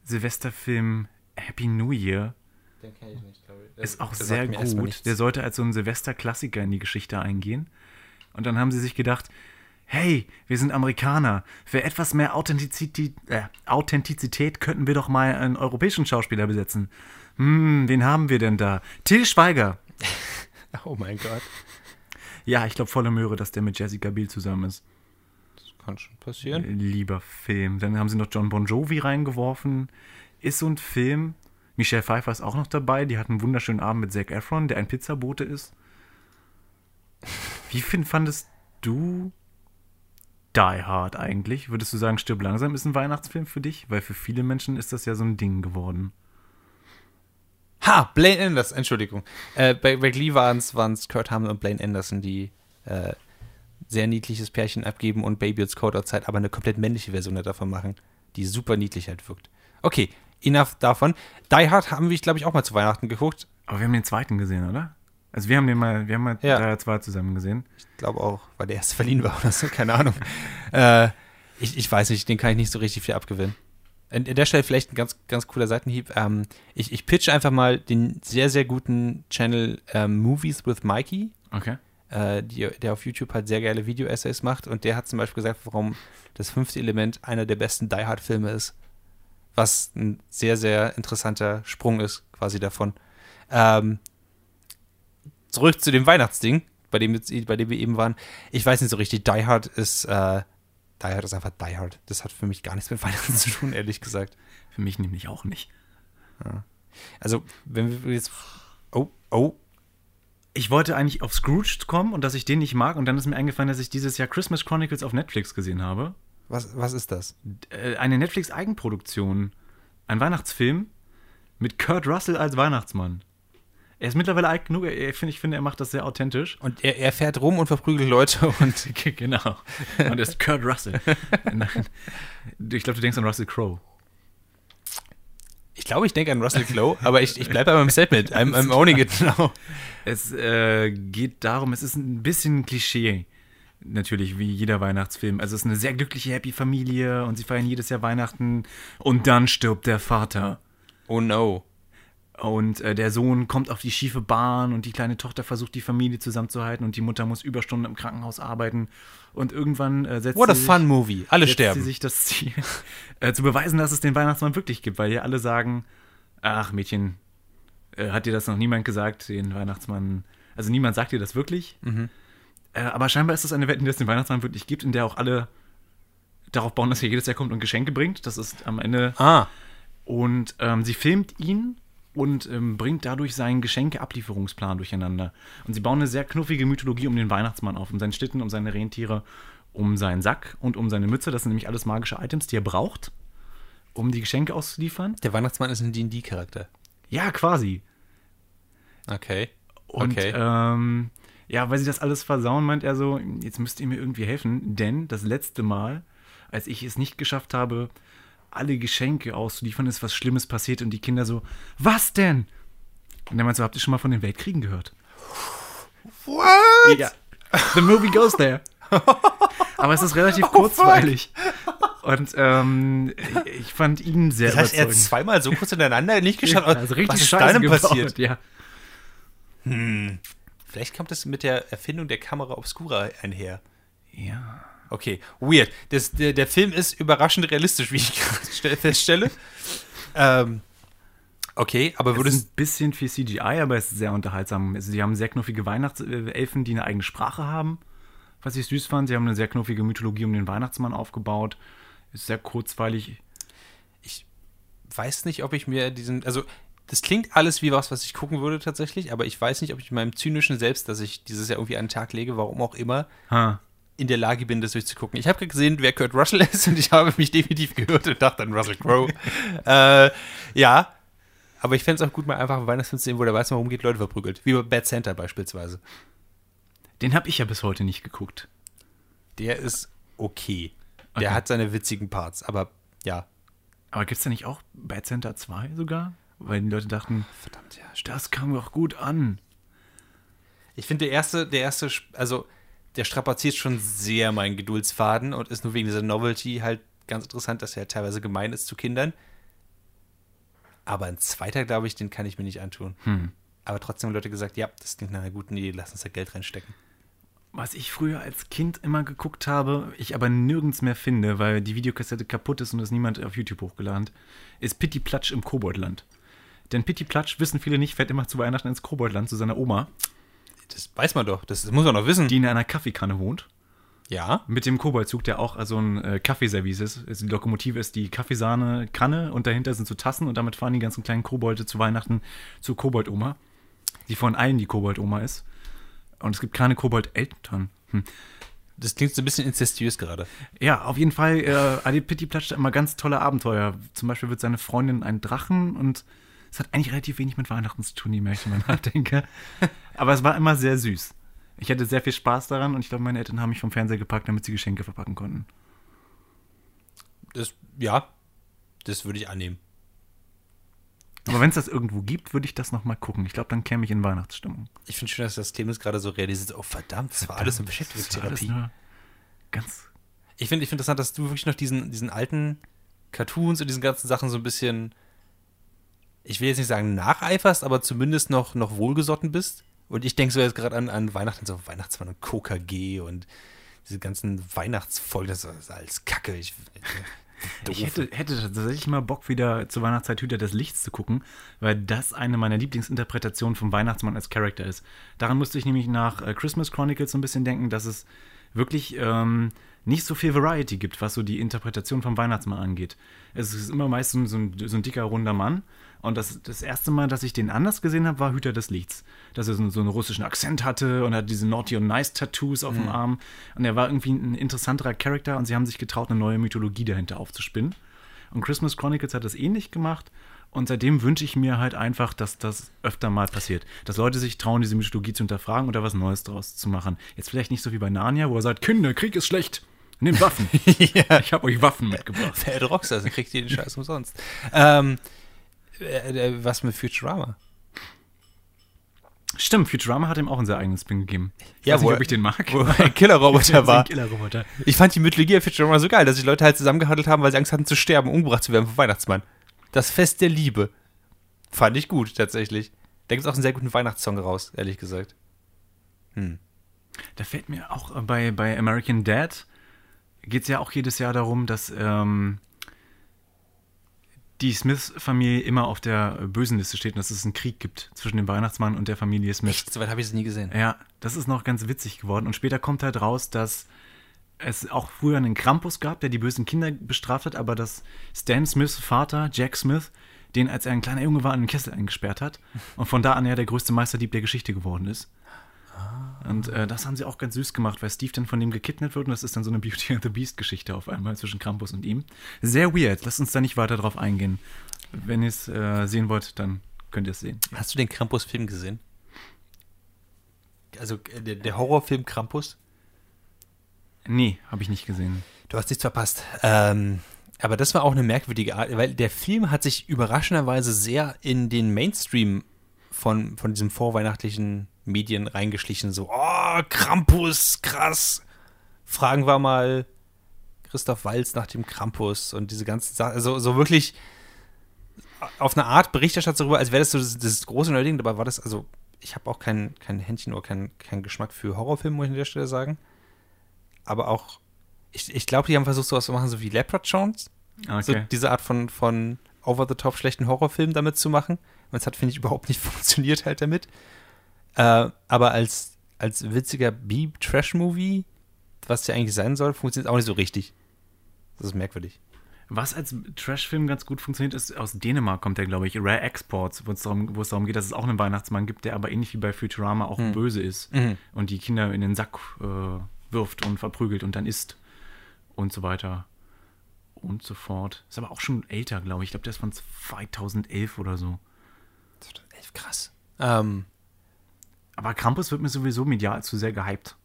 Silvesterfilm Happy New Year. Den kenn ich nicht, glaube ich. Ist auch sagt sehr gut. Der sollte als so ein Silvester-Klassiker in die Geschichte eingehen. Und dann haben sie sich gedacht, hey, wir sind Amerikaner. Für etwas mehr Authentizität, äh, Authentizität könnten wir doch mal einen europäischen Schauspieler besetzen. Hm, wen haben wir denn da? Till Schweiger. Oh mein Gott. Ja, ich glaube volle Möhre, dass der mit Jessica Biel zusammen ist. Das kann schon passieren. Lieber Film. Dann haben sie noch John Bon Jovi reingeworfen ist so ein Film. Michelle Pfeiffer ist auch noch dabei. Die hat einen wunderschönen Abend mit Zac Efron, der ein Pizzabote ist. Wie find, fandest du Die Hard eigentlich? Würdest du sagen, Stirb langsam ist ein Weihnachtsfilm für dich? Weil für viele Menschen ist das ja so ein Ding geworden. Ha, Blaine Anderson, Entschuldigung. Äh, bei, bei Glee waren es Kurt Hamel und Blaine Anderson, die äh, sehr niedliches Pärchen abgeben und Baby und Code Outside aber eine komplett männliche Version davon machen, die super niedlich halt wirkt. Okay, enough davon. Die Hard haben wir, glaube ich, auch mal zu Weihnachten geguckt. Aber wir haben den zweiten gesehen, oder? Also wir haben den mal, wir haben mal Ja. Die Hard 2 zusammen gesehen. Ich glaube auch, weil der erste verliehen war oder so, keine Ahnung. äh, ich, ich weiß nicht, den kann ich nicht so richtig viel abgewinnen. An der Stelle vielleicht ein ganz, ganz cooler Seitenhieb. Ähm, ich, ich pitche einfach mal den sehr, sehr guten Channel ähm, Movies with Mikey, Okay. äh, die, der auf YouTube halt sehr geile Video-Essays macht. Und der hat zum Beispiel gesagt, warum das fünfte Element einer der besten Die Hard-Filme ist. Was ein sehr, sehr interessanter Sprung ist, quasi davon. Ähm, zurück zu dem Weihnachtsding, bei dem, jetzt, bei dem wir eben waren. Ich weiß nicht so richtig, Die Hard ist, äh, Die Hard ist einfach Die Hard. Das hat für mich gar nichts mit Weihnachten zu tun, ehrlich gesagt. Für mich nämlich auch nicht. Also, wenn wir jetzt. Oh, oh. Ich wollte eigentlich auf Scrooge kommen und dass ich den nicht mag und dann ist mir eingefallen, dass ich dieses Jahr Christmas Chronicles auf Netflix gesehen habe. Was, was ist das? Äh, eine Netflix-Eigenproduktion. Ein Weihnachtsfilm mit Kurt Russell als Weihnachtsmann. Er ist mittlerweile alt genug, er, find- ich finde, er macht das sehr authentisch. Und er, er fährt rum und verprügelt Leute und. genau. Und er ist Kurt Russell. Nein. Ich glaube, du denkst an Russell Crowe. Ich glaube, ich denke an Russell Crowe, aber ich, ich bleibe bei meinem Statement. I'm, I'm owning it now. Es äh, geht darum, es ist ein bisschen Klischee. Natürlich, wie jeder Weihnachtsfilm. Also es ist eine sehr glückliche, happy Familie und sie feiern jedes Jahr Weihnachten und dann stirbt der Vater. Oh no. Und äh, der Sohn kommt auf die schiefe Bahn und die kleine Tochter versucht, die Familie zusammenzuhalten und die Mutter muss Überstunden im Krankenhaus arbeiten. Und irgendwann äh, setzt What a sie sich- fun movie. Alle setzt sterben. sie sich das Ziel, äh, zu beweisen, dass es den Weihnachtsmann wirklich gibt, weil ja alle sagen, ach Mädchen, äh, hat dir das noch niemand gesagt, den Weihnachtsmann, also niemand sagt dir das wirklich. Mhm. Äh, aber scheinbar ist das eine Wette, in der es den Weihnachtsmann wirklich gibt, in der auch alle darauf bauen, dass er jedes Jahr kommt und Geschenke bringt. Das ist am Ende Ah, und ähm, sie filmt ihn und ähm, bringt dadurch seinen Geschenkeablieferungsplan durcheinander. Und sie bauen eine sehr knuffige Mythologie um den Weihnachtsmann auf, um seinen Schlitten, um seine Rentiere, um seinen Sack und um seine Mütze. Das sind nämlich alles magische Items, die er braucht, um die Geschenke auszuliefern. der Weihnachtsmann ist ein D&D-Charakter. Ja, quasi. Okay. Und okay. ähm, ja, weil sie das alles versauen, meint er so, jetzt müsst ihr mir irgendwie helfen, denn das letzte Mal, als ich es nicht geschafft habe, alle Geschenke auszuliefern, ist was Schlimmes passiert und die Kinder so, was denn? Und er meint so, habt ihr schon mal von den Weltkriegen gehört? What? Ja. The movie goes there. Aber es ist relativ kurzweilig. Und ähm, ich fand ihn sehr Das heißt, er hat überzeugend. zweimal so kurz hintereinander nicht geschafft. also richtig Was ist scheiße gebaut, passiert? Ja. Vielleicht kommt das mit der Erfindung der Kamera Obscura einher. ja. Okay, weird. Das, der, der Film ist überraschend realistisch, wie ich gerade stell- feststelle. ähm, okay, aber Es ist ein bisschen viel CGI, aber es ist sehr unterhaltsam. Also, sie haben sehr knuffige Weihnachtselfen, die eine eigene Sprache haben, was ich süß fand. Sie haben eine sehr knuffige Mythologie um den Weihnachtsmann aufgebaut. Ist sehr kurzweilig. ich weiß nicht, ob ich mir diesen, also das klingt alles wie was, was ich gucken würde tatsächlich, aber ich weiß nicht, ob ich meinem zynischen Selbst, dass ich dieses Jahr irgendwie an den Tag lege, warum auch immer, Ha. In der Lage bin, das durchzugucken. Ich habe gesehen, wer Kurt Russell ist und ich habe mich definitiv gehört und dachte an Russell Crowe. äh, ja, aber ich fände es auch gut, mal einfach einen Weihnachtsfilm zu sehen, wo der weiß, warum geht, Leute verprügelt. Wie bei Bad Santa beispielsweise. Den habe ich ja bis heute nicht geguckt. Der ist okay. Der Okay. hat seine witzigen Parts, aber ja. Aber gibt es da nicht auch Bad Center 2 sogar? Weil die Leute dachten, Verdammt, ja, das kam doch gut an. Ich finde, der erste, der erste, also der strapaziert schon sehr meinen Geduldsfaden und ist nur wegen dieser Novelty halt ganz interessant, dass er halt teilweise gemein ist zu Kindern. Aber ein zweiter, glaube ich, den kann ich mir nicht antun. Aber trotzdem haben Leute gesagt, ja, das klingt nach einer guten Idee, lass uns da Geld reinstecken. Was ich früher als Kind immer geguckt habe, ich aber nirgends mehr finde, weil die Videokassette kaputt ist und es niemand auf YouTube hochgeladen hat, ist Pitti Platsch im Koboldland. Denn Pitti Platsch, wissen viele nicht, fährt immer zu Weihnachten ins Koboldland zu seiner Oma, Das weiß man doch, das muss man doch wissen. die in einer Kaffeekanne wohnt. Ja. Mit dem Koboldzug, der auch so ein äh, Kaffeeservice ist. Also die Lokomotive ist die Kaffeesahne Kanne und dahinter sind so Tassen und damit fahren die ganzen kleinen Kobolde zu Weihnachten zur Kobold-Oma, die von allen die Kobold-Oma ist. Und es gibt keine Kobold-Eltern. Hm. Das klingt so ein bisschen inzestiös gerade. Ja, auf jeden Fall, äh, Adi Pitti platscht immer ganz tolle Abenteuer. Zum Beispiel wird seine Freundin ein Drachen und es hat eigentlich relativ wenig mit Weihnachten zu tun, je mehr ich mal nachdenke. Aber es war immer sehr süß. Ich hatte sehr viel Spaß daran und ich glaube, meine Eltern haben mich vom Fernseher gepackt, damit sie Geschenke verpacken konnten. Das, ja, das würde ich annehmen. Aber wenn es das irgendwo gibt, würde ich das nochmal gucken. Ich glaube, dann käme ich in Weihnachtsstimmung. Ich finde schön, dass das Clemens gerade so realisiert. Oh, verdammt, das war alles alles Beschäftigungstherapie. Ganz. Ich finde ich find interessant, dass du wirklich noch diesen, diesen alten Cartoons und diesen ganzen Sachen so ein bisschen, ich will jetzt nicht sagen nacheiferst, aber zumindest noch, noch wohlgesotten bist. Und ich denke so jetzt gerade an, an Weihnachten, so Weihnachtsmann und KKG und diese ganzen Weihnachtsfolgen, das ist alles Kacke. Ich, Ich hätte, hätte tatsächlich mal Bock, wieder zur Weihnachtszeit Hüter des Lichts zu gucken, weil das eine meiner Lieblingsinterpretationen vom Weihnachtsmann als Charakter ist. Daran musste ich nämlich nach äh, Christmas Chronicles so ein bisschen denken, dass es wirklich ähm, nicht so viel Variety gibt, was so die Interpretation vom Weihnachtsmann angeht. Es ist immer meist so, ein- so, ein, so ein dicker, runder Mann. Und das, das erste Mal, dass ich den anders gesehen habe, war Hüter des Lichts. Dass er so, so einen russischen Akzent hatte und hat diese Naughty und Nice Tattoos auf dem Arm. Und er war irgendwie ein interessanterer Charakter und sie haben sich getraut, eine neue Mythologie dahinter aufzuspinnen. Und Christmas Chronicles hat das ähnlich gemacht. Und seitdem wünsche ich mir halt einfach, dass das öfter mal passiert. Dass Leute sich trauen, diese Mythologie zu hinterfragen und da was Neues draus zu machen. Jetzt vielleicht nicht so wie bei Narnia, wo er sagt, Kinder, Krieg ist schlecht. Nehmt Waffen. ja. Ich habe euch Waffen mitgebracht. Wer Rockstar, dann kriegt ihr den Scheiß umsonst. Ähm, äh, äh, was mit Futurama? Stimmt, Futurama hat ihm auch einen sehr eigenen Spin gegeben. Ich Ja, weiß wo nicht, ob ich den mag. Wo ein Killerroboter war. Ein Killerroboter. Ich fand die Mythologie Futurama so geil, dass sich Leute halt zusammengehandelt haben, weil sie Angst hatten zu sterben, umgebracht zu werden vom Weihnachtsmann. Das Fest der Liebe. Fand ich gut, tatsächlich. Da gibt es auch einen sehr guten Weihnachtssong raus, ehrlich gesagt. Da fällt mir auch äh, bei, bei American Dad geht es ja auch jedes Jahr darum, dass ähm, die Smith-Familie immer auf der äh, bösen Liste steht und dass es einen Krieg gibt zwischen dem Weihnachtsmann und der Familie Smith. Echt, soweit habe ich es nie gesehen. Ja, das ist noch ganz witzig geworden. Und später kommt halt raus, dass es auch früher einen Krampus gab, der die bösen Kinder bestraft hat, aber dass Stan Smiths Vater, Jack Smith, den als er ein kleiner Junge war, in den Kessel eingesperrt hat und von da an ja der größte Meisterdieb der Geschichte geworden ist. Und äh, das haben sie auch ganz süß gemacht, weil Steve dann von dem gekidnappt wird und das ist dann so eine Beauty and the Beast Geschichte auf einmal zwischen Krampus und ihm. Sehr weird, lasst uns da nicht weiter drauf eingehen. Wenn ihr es äh, sehen wollt, dann könnt ihr es sehen. Hast du den Krampus-Film gesehen? Also äh, der, der Horrorfilm Krampus? Nee, habe ich nicht gesehen. Du hast nichts verpasst. Ähm, aber das war auch eine merkwürdige Art, weil der Film hat sich überraschenderweise sehr in den Mainstream von, von diesen vorweihnachtlichen Medien reingeschlichen. So, oh, Krampus, krass. Fragen wir mal Christoph Walz nach dem Krampus und diese ganzen Sachen. Also so wirklich auf eine Art Berichterstattung darüber, als wäre das so das, das große neue Ding. Dabei war das, also ich habe auch kein, kein Händchen oder kein, kein Geschmack für Horrorfilme, muss ich an der Stelle sagen. Aber auch, ich, ich glaube, die haben versucht, sowas zu machen, so wie Leprechauns. So Okay. diese Art von, von over-the-top schlechten Horrorfilm damit zu machen. Und es hat, finde ich, überhaupt nicht funktioniert halt damit. Äh, aber als, als witziger B-Trash-Movie, was ja eigentlich sein soll, funktioniert es auch nicht so richtig. Das ist merkwürdig. Was als Trash-Film ganz gut funktioniert, ist aus Dänemark kommt der, glaube ich, Rare Exports, wo es darum, wo es darum geht, dass es auch einen Weihnachtsmann gibt, der aber ähnlich wie bei Futurama auch böse ist Mhm. und die Kinder in den Sack äh, wirft und verprügelt und dann isst und so weiter und so fort. Ist aber auch schon älter, glaube ich. Ich glaube, der ist von 2011 oder so. Echt krass. Ähm, Aber Krampus wird mir sowieso medial zu sehr gehypt.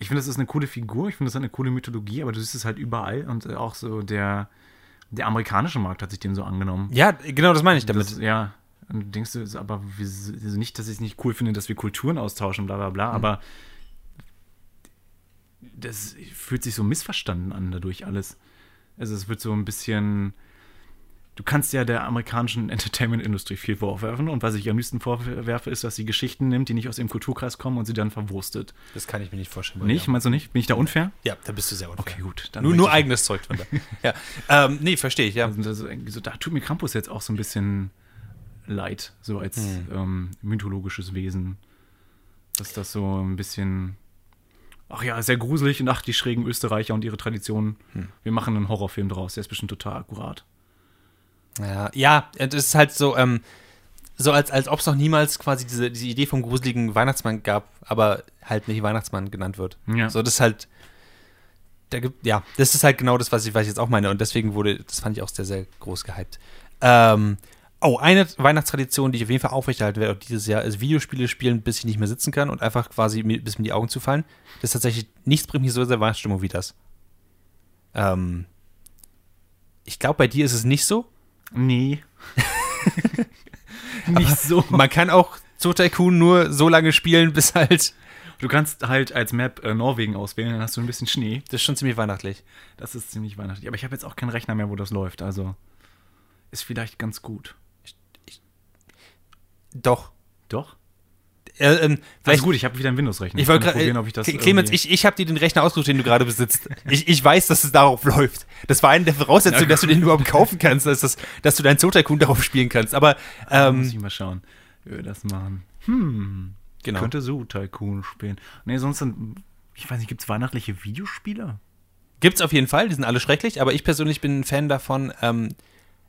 Ich finde, das ist eine coole Figur, ich finde, das ist eine coole Mythologie, aber du siehst es halt überall und äh, auch so der, der amerikanische Markt hat sich dem so angenommen. ja, genau das meine ich damit. Das, ja. Und du denkst du, aber wieso- also nicht, dass ich es nicht cool finde, dass wir Kulturen austauschen, bla bla bla, Mhm. aber das fühlt sich so missverstanden an dadurch alles. Also es wird so ein bisschen. Du kannst ja der amerikanischen Entertainment-Industrie viel vorwerfen und was ich am liebsten vorwerfe, ist, dass sie Geschichten nimmt, die nicht aus ihrem Kulturkreis kommen und sie dann verwurstet. das kann ich mir nicht vorstellen. Nicht? mir. Meinst du nicht? Bin ich da unfair? Ja, da bist du sehr unfair. Okay, gut. Nur, nur eigenes Zeug von da. ja. Ähm, nee, verstehe ich, ja. Also, so, da tut mir Krampus jetzt auch so ein bisschen leid, so als Hm. ähm, mythologisches Wesen. Dass das so ein bisschen ach ja, sehr gruselig und ach, die schrägen Österreicher und ihre Traditionen. Hm. Wir machen einen Horrorfilm draus, der ist bestimmt total akkurat. Ja, ja, das ist halt so, ähm, so als, als ob es noch niemals quasi diese, diese Idee vom gruseligen Weihnachtsmann gab, aber halt nicht Weihnachtsmann genannt wird. Ja. So, das ist halt, da gibt, ja, das ist halt genau das, was ich, was ich jetzt auch meine und deswegen wurde, das fand ich auch sehr, sehr groß gehypt. Ähm, oh, eine Weihnachtstradition, die ich auf jeden Fall aufrechterhalten werde, auch dieses Jahr, ist Videospiele spielen, bis ich nicht mehr sitzen kann und einfach quasi, bis mir die Augen zufallen. Das ist tatsächlich, nichts bringt mich so sehr Weihnachtsstimmung wie das. Ähm, ich glaube, bei dir ist es nicht so. Nee. Nicht so. Man kann auch Zoo Tycoon nur so lange spielen, bis halt. Du kannst halt als Map äh, Norwegen auswählen, dann hast du ein bisschen Schnee. Das ist schon ziemlich weihnachtlich. Das ist ziemlich weihnachtlich. Aber ich habe jetzt auch keinen Rechner mehr, wo das läuft. Also ist vielleicht ganz gut. Doch. Doch? Äh, ähm, Also gut, ich habe wieder einen Windows-Rechner. Ich wollte probieren, ob ich das. Cle- Clemens, ich, ich habe dir den Rechner ausgesucht, den du gerade besitzt. Ich, ich weiß, dass es darauf läuft. Das war eine der Voraussetzungen, dass du den überhaupt kaufen kannst, dass, das, dass du deinen Tycoon darauf spielen kannst. Aber muss ähm, ich mal schauen, wie wir das machen. Hm. genau. Könnte so Tycoon spielen. Nee, sonst dann, ich weiß nicht, gibt es weihnachtliche Videospiele? Gibt's auf jeden Fall, die sind alle schrecklich, aber ich persönlich bin ein Fan davon. Ähm,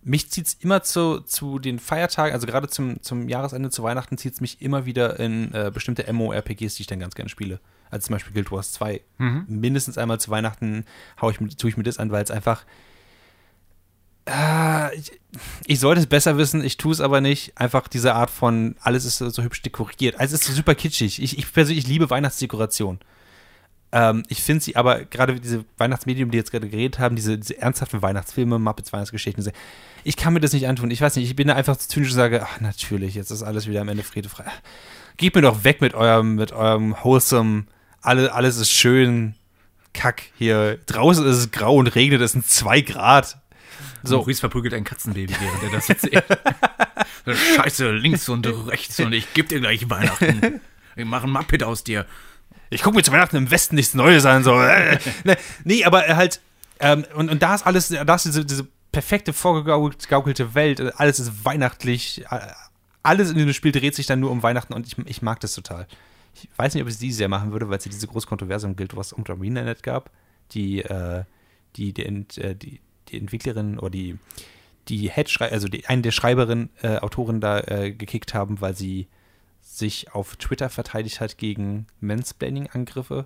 mich zieht's immer zu, zu den Feiertagen, also gerade zum, zum Jahresende, zu Weihnachten, zieht's mich immer wieder in äh, bestimmte MMORPGs, die ich dann ganz gerne spiele. Also zum Beispiel Guild Wars 2. Mindestens einmal zu Weihnachten hau ich, tue ich mir das an, weil es einfach. Äh, ich, ich sollte es besser wissen, ich tue es aber nicht. Einfach diese Art von, alles ist so, hübsch dekoriert. Also es ist so super kitschig. Ich, ich persönlich liebe Weihnachtsdekoration. Ähm, ich finde sie aber, gerade diese Weihnachtsmedium, die jetzt gerade geredet haben, diese, diese ernsthaften Weihnachtsfilme, Muppets Weihnachtsgeschichten, ich kann mir das nicht antun. Ich weiß nicht, ich bin da einfach zu zynisch und sage, ach, natürlich, jetzt ist alles wieder am Ende Friede frei. Gebt mir doch weg mit eurem, mit eurem wholesome, alle, alles ist schön, Kack hier. Draußen ist es grau und regnet, es sind zwei Grad. So. So, Maurice verprügelt ein Katzenbaby, während er das erzählt. Scheiße, links und rechts und ich geb dir gleich Weihnachten. Wir machen Muppet aus dir. Ich gucke mir zu Weihnachten im Westen nichts Neues an. So. Äh, ne, nee, aber halt, ähm, und, und da ist alles, da ist diese, diese perfekte vorgegaukelte Welt, äh, alles ist weihnachtlich, äh, alles in diesem Spiel dreht sich dann nur um Weihnachten und ich, ich mag das total. Ich weiß nicht, ob ich es dieses Jahr machen würde, weil es ja diese große Kontroverse um Guild Wars und ArenaNet gab, die, äh, die, die, Ent, äh, die, die Entwicklerin oder die, die Head, also die, eine der Schreiberinnen, äh, Autoren da äh, gekickt haben, weil sie sich auf Twitter verteidigt hat gegen Mansplaining-Angriffe.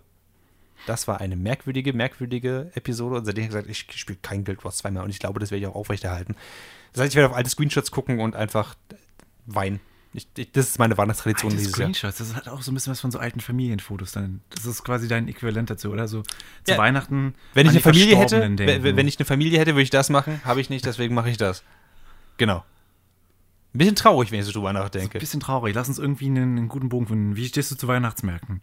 Das war eine merkwürdige, merkwürdige Episode. Und seitdem habe ich gesagt, ich spiele kein Guild Wars 2 mehr und ich glaube, das werde ich auch aufrechterhalten. Das heißt, ich werde auf alte Screenshots gucken und einfach weinen. Ich, ich, das ist meine Weihnachtstradition Alte dieses Jahr. Screenshots, das hat auch so ein bisschen was von so alten Familienfotos dann. Das ist quasi dein Äquivalent dazu, oder? So zu Ja. Weihnachten. Wenn ich eine Familie hätte, denken. wenn, wenn ich eine Familie hätte, würde ich das machen. Habe ich nicht, deswegen mache ich das. Genau. Ein bisschen traurig, wenn ich so drüber nachdenke. Bisschen traurig. Lass uns irgendwie einen, einen guten Bogen finden. Wie stehst du zu Weihnachtsmärkten?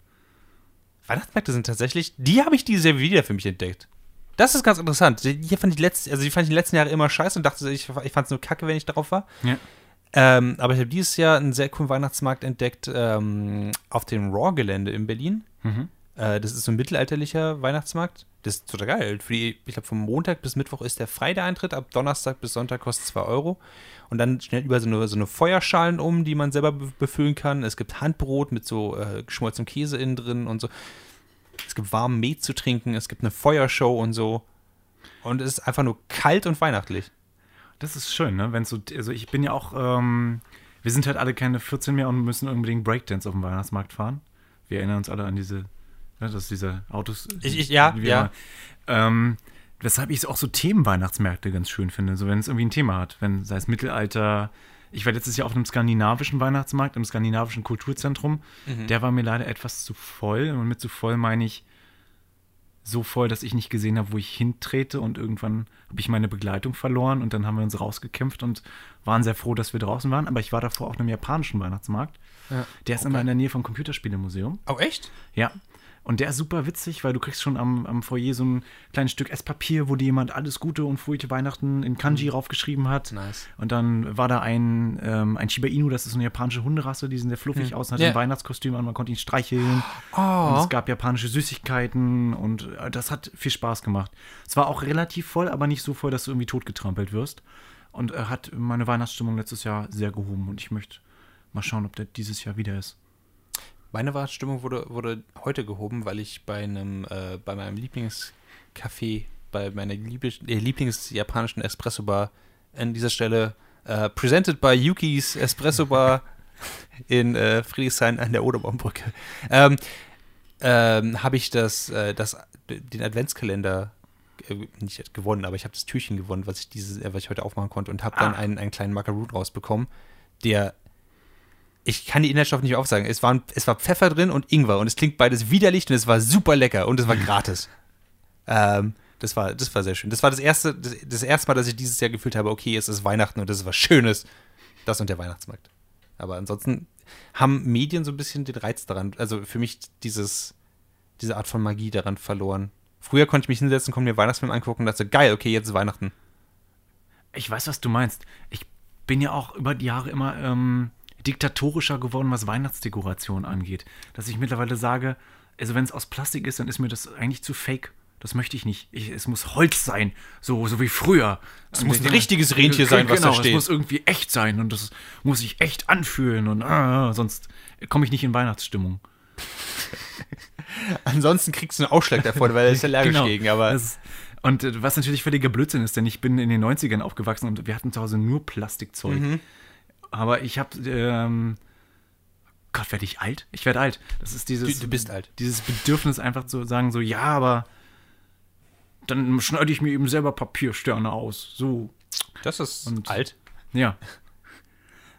Weihnachtsmärkte sind tatsächlich, die habe ich dieses Jahr wieder für mich entdeckt. Das ist ganz interessant. Die fand ich letzt, also die fand ich die letzten Jahre immer scheiße und dachte, ich, ich fand es nur kacke, wenn ich darauf war. Ja. Ähm, aber ich habe dieses Jahr einen sehr coolen Weihnachtsmarkt entdeckt ähm, auf dem Raw-Gelände in Berlin. Mhm. Äh, das ist so ein mittelalterlicher Weihnachtsmarkt. Das ist total geil. Die, ich glaube, vom Montag bis Mittwoch ist der frei der Eintritt. Ab Donnerstag bis Sonntag kostet 2 Euro. Und dann schnell über so eine, so eine Feuerschalen um, die man selber be- befüllen kann. Es gibt Handbrot mit so äh, geschmolzenem Käse innen drin und so. Es gibt warmen Met zu trinken. Es gibt eine Feuershow und so. Und es ist einfach nur kalt und weihnachtlich. Das ist schön, ne? Wenn so, also ich bin ja auch, ähm, wir sind halt alle keine 14 mehr und müssen unbedingt Breakdance auf dem Weihnachtsmarkt fahren. Wir erinnern uns alle an diese, ne, dass diese Autos. Ich- ich- ja, ja. Ähm, weshalb ich auch so Themenweihnachtsmärkte ganz schön finde, so wenn es irgendwie ein Thema hat, wenn sei es Mittelalter. Ich war letztes Jahr auf einem skandinavischen Weihnachtsmarkt, im skandinavischen Kulturzentrum. Mhm. Der war mir leider etwas zu voll. Und mit zu voll meine ich so voll, dass ich nicht gesehen habe, wo ich hintrete und irgendwann habe ich meine Begleitung verloren und dann haben wir uns rausgekämpft und waren sehr froh, dass wir draußen waren. Aber ich war davor auf einem japanischen Weihnachtsmarkt. Der ist immer in der Nähe vom Computerspielemuseum. Oh, echt? Ja. Und der ist super witzig, weil du kriegst schon am, am Foyer so ein kleines Stück Esspapier, wo dir jemand alles Gute und fröhliche Weihnachten in Kanji raufgeschrieben hat. Nice. Und dann war da ein, ähm, ein Shiba Inu, das ist eine japanische Hunderasse, die sind sehr fluffig aus, hat Ja. ein Weihnachtskostüm an, man konnte ihn streicheln. Oh. Und es gab japanische Süßigkeiten und äh, das hat viel Spaß gemacht. Es war auch relativ voll, aber nicht so voll, dass du irgendwie totgetrampelt wirst. Und er hat meine Weihnachtsstimmung letztes Jahr sehr gehoben und ich möchte mal schauen, ob der dieses Jahr wieder ist. Meine Weihnachtsstimmung wurde, wurde heute gehoben, weil ich bei einem, äh, bei meinem Lieblingscafé, bei meiner Liebl äh, Lieblingsjapanischen Espresso-Bar an dieser Stelle, äh, presented by Yukis Espresso-Bar in äh, Friedrichshain an der Oderbaumbrücke, ähm, ähm, habe ich das, äh, das, den Adventskalender äh, nicht gewonnen, aber ich habe das Türchen gewonnen, was ich dieses, äh, was ich heute aufmachen konnte und habe dann Ah. einen, einen kleinen Macaroon rausbekommen, der ich kann die Inhaltsstoffe nicht aufsagen. Es, waren, es war Pfeffer drin und Ingwer und es klingt beides widerlich und es war super lecker und es war gratis. ähm, das war, das war sehr schön. Das war das erste, das, das erste Mal, dass ich dieses Jahr gefühlt habe, okay, es ist Weihnachten und das ist was Schönes. Das und der Weihnachtsmarkt. Aber ansonsten haben Medien so ein bisschen den Reiz daran, also für mich dieses, diese Art von Magie daran verloren. Früher konnte ich mich hinsetzen, konnte mir Weihnachtsfilm angucken und dachte, geil, okay, jetzt ist Weihnachten. Ich weiß, was du meinst. Ich bin ja auch über die Jahre immer ähm, diktatorischer geworden, was Weihnachtsdekoration angeht. Dass ich mittlerweile sage, also wenn es aus Plastik ist, dann ist mir das eigentlich zu fake. Das möchte ich nicht. Ich, es muss Holz sein, so, so wie früher. Es muss ein richtiges Rentier sein, was da steht. Es muss irgendwie echt sein und das muss sich echt anfühlen und ah, sonst komme ich nicht in Weihnachtsstimmung. Ansonsten kriegst du einen Ausschlag davon, weil er ist allergisch Genau. gegen, aber Das, und äh, was natürlich völliger Blödsinn ist, denn ich bin in den 90ern aufgewachsen und wir hatten zu Hause nur Plastikzeug. Mhm. Aber ich habe, ähm, Gott, werde ich alt? Ich werde alt. Das ist dieses, Du- du bist alt. dieses Bedürfnis einfach zu sagen, so, ja, aber dann schneide ich mir eben selber Papiersterne aus. So, das ist Und- alt. ja.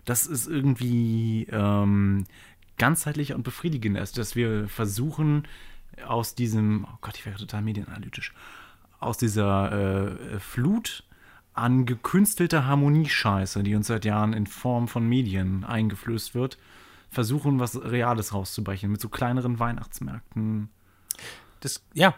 Das ist irgendwie ähm, ganzheitlicher und befriedigender, ist, dass wir versuchen, aus diesem, oh Gott, ich wäre total medienanalytisch, aus dieser äh, Flut an gekünstelter Harmoniescheiße, die uns seit Jahren in Form von Medien eingeflößt wird, versuchen, was Reales rauszubrechen, mit so kleineren Weihnachtsmärkten. Das, ja.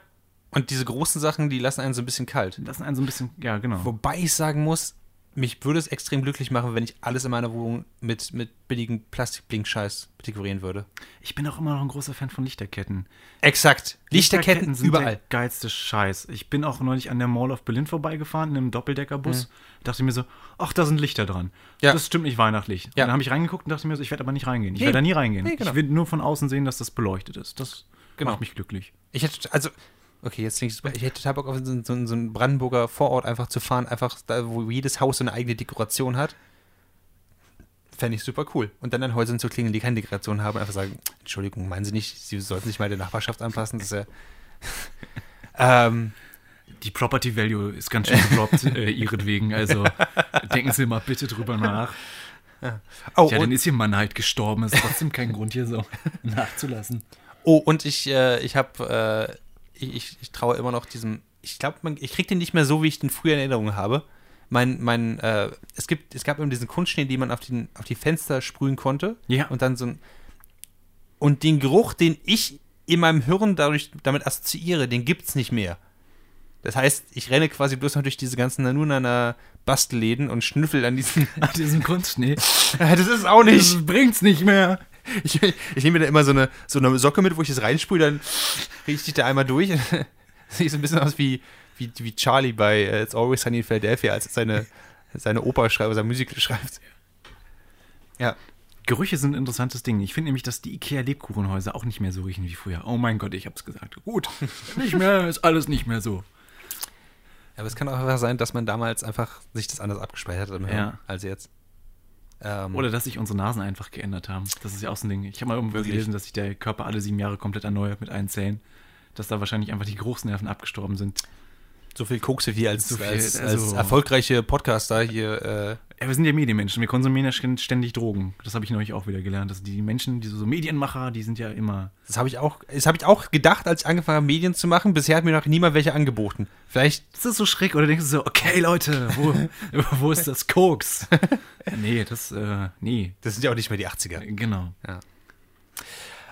Und diese großen Sachen, die lassen einen so ein bisschen kalt. Das sind einen so ein bisschen, ja, genau. Wobei ich sagen muss, mich würde es extrem glücklich machen, wenn ich alles in meiner Wohnung mit, mit billigen Plastikblinkscheiß dekorieren würde. Ich bin auch immer noch ein großer Fan von Lichterketten. Exakt. Lichterketten sind überall. der geilste Scheiß. Ich bin auch neulich an der Mall of Berlin vorbeigefahren, in einem Doppeldeckerbus. Dachte mir so, ach, da sind Lichter dran. Ja. Das stimmt nicht weihnachtlich. Ja. Dann habe ich reingeguckt und dachte mir so, ich werde aber nicht reingehen. Ich Nee. werde da nie reingehen. Nee, genau. Ich will nur von außen sehen, dass das beleuchtet ist. Das Genau. macht mich glücklich. Ich hätte, also, okay, jetzt klingt ich hätte total Bock auf so, so, so einen Brandenburger Vorort einfach zu fahren, einfach da, wo jedes Haus so eine eigene Dekoration hat. Fände ich super cool. Und dann an Häusern zu klingeln, die keine Dekoration haben, einfach sagen, Entschuldigung, meinen Sie nicht, Sie sollten sich mal der Nachbarschaft anpassen, das ist ja. ähm, Die Property Value ist ganz schön gedroppt, äh, ihretwegen. Also denken Sie mal bitte drüber nach. oh, Ja, dann ist Ihr Mann halt gestorben. Ist trotzdem kein Grund, hier so nachzulassen. oh, und ich, äh, ich habe, äh, ich, ich, ich traue immer noch diesem, ich glaube, ich kriege den nicht mehr so, wie ich den früher in Erinnerung habe. Mein, mein, äh, es gibt, es gab immer diesen Kunstschnee, den man auf, den, auf die Fenster sprühen konnte. Ja. Und dann so ein, und den Geruch, den ich in meinem Hirn dadurch damit assoziiere, den gibt's nicht mehr. Das heißt, ich renne quasi bloß noch durch diese ganzen Nanunana Bastelläden und schnüffel an diesen. An diesem Kunstschnee. das ist es auch nicht. Das bringt's nicht mehr. Ich, ich nehme mir da immer so eine, so eine Socke mit, wo ich das reinsprühe, dann rieche ich da einmal durch. Sieht so ein bisschen aus wie, wie, wie Charlie bei äh, It's Always Sunny in Philadelphia, als er seine, seine Oper schreibt, sein Musical schreibt. Ja. Gerüche sind ein interessantes Ding. Ich finde nämlich, dass die IKEA-Lebkuchenhäuser auch nicht mehr so riechen wie früher. Oh mein Gott, ich hab's gesagt. Gut, nicht mehr, ist alles nicht mehr so. Aber es kann auch einfach sein, dass man damals einfach sich das anders abgespeichert hat Ja. als jetzt. Ähm, Oder dass sich unsere Nasen einfach geändert haben. Das ist ja auch so ein Ding. Ich habe mal irgendwo gelesen, dass sich der Körper alle sieben Jahre komplett erneuert mit allen Zellen. Dass da wahrscheinlich einfach die Geruchsnerven abgestorben sind. so viel Kokse wie als, So viel, als, also- als erfolgreiche Podcaster hier. Äh, Ja, wir sind ja Medienmenschen. Wir konsumieren ja ständig Drogen. Das habe ich neulich auch wieder gelernt. Dass die Menschen, die so Medienmacher, die sind ja immer. das habe ich auch, das habe ich auch gedacht, als ich angefangen habe, Medien zu machen. Bisher hat mir noch niemand welche angeboten. Vielleicht Das ist so schräg. Oder denkst du so, okay, Leute, wo, wo ist das Koks? nee, das, äh, nee. Das sind ja auch nicht mehr die 80er. Genau.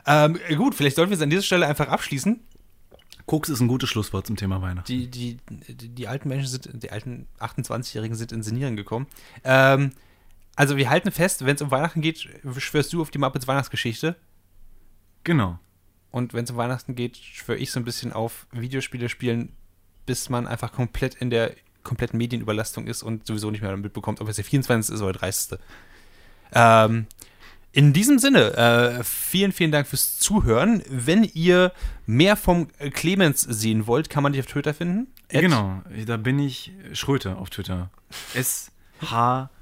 Ähm, gut, vielleicht sollten wir es an dieser Stelle einfach abschließen. Koks ist ein gutes Schlusswort zum Thema Weihnachten. Die, die, die, die alten Menschen sind, die alten 28-Jährigen sind ins Senieren gekommen. Ähm, also wir halten fest, wenn es um Weihnachten geht, schwörst du auf die Muppets Weihnachtsgeschichte. Genau. Und wenn es um Weihnachten geht, schwöre ich so ein bisschen auf Videospiele spielen, bis man einfach komplett in der kompletten Medienüberlastung ist und sowieso nicht mehr mitbekommt, ob es der 24. ist oder der 30. Ähm, In diesem Sinne, äh, vielen, vielen Dank fürs Zuhören. Wenn ihr mehr vom Clemens sehen wollt, kann man dich auf Twitter finden. At- Genau, da bin ich Schröte auf Twitter. S-H-R-O-E-T-E.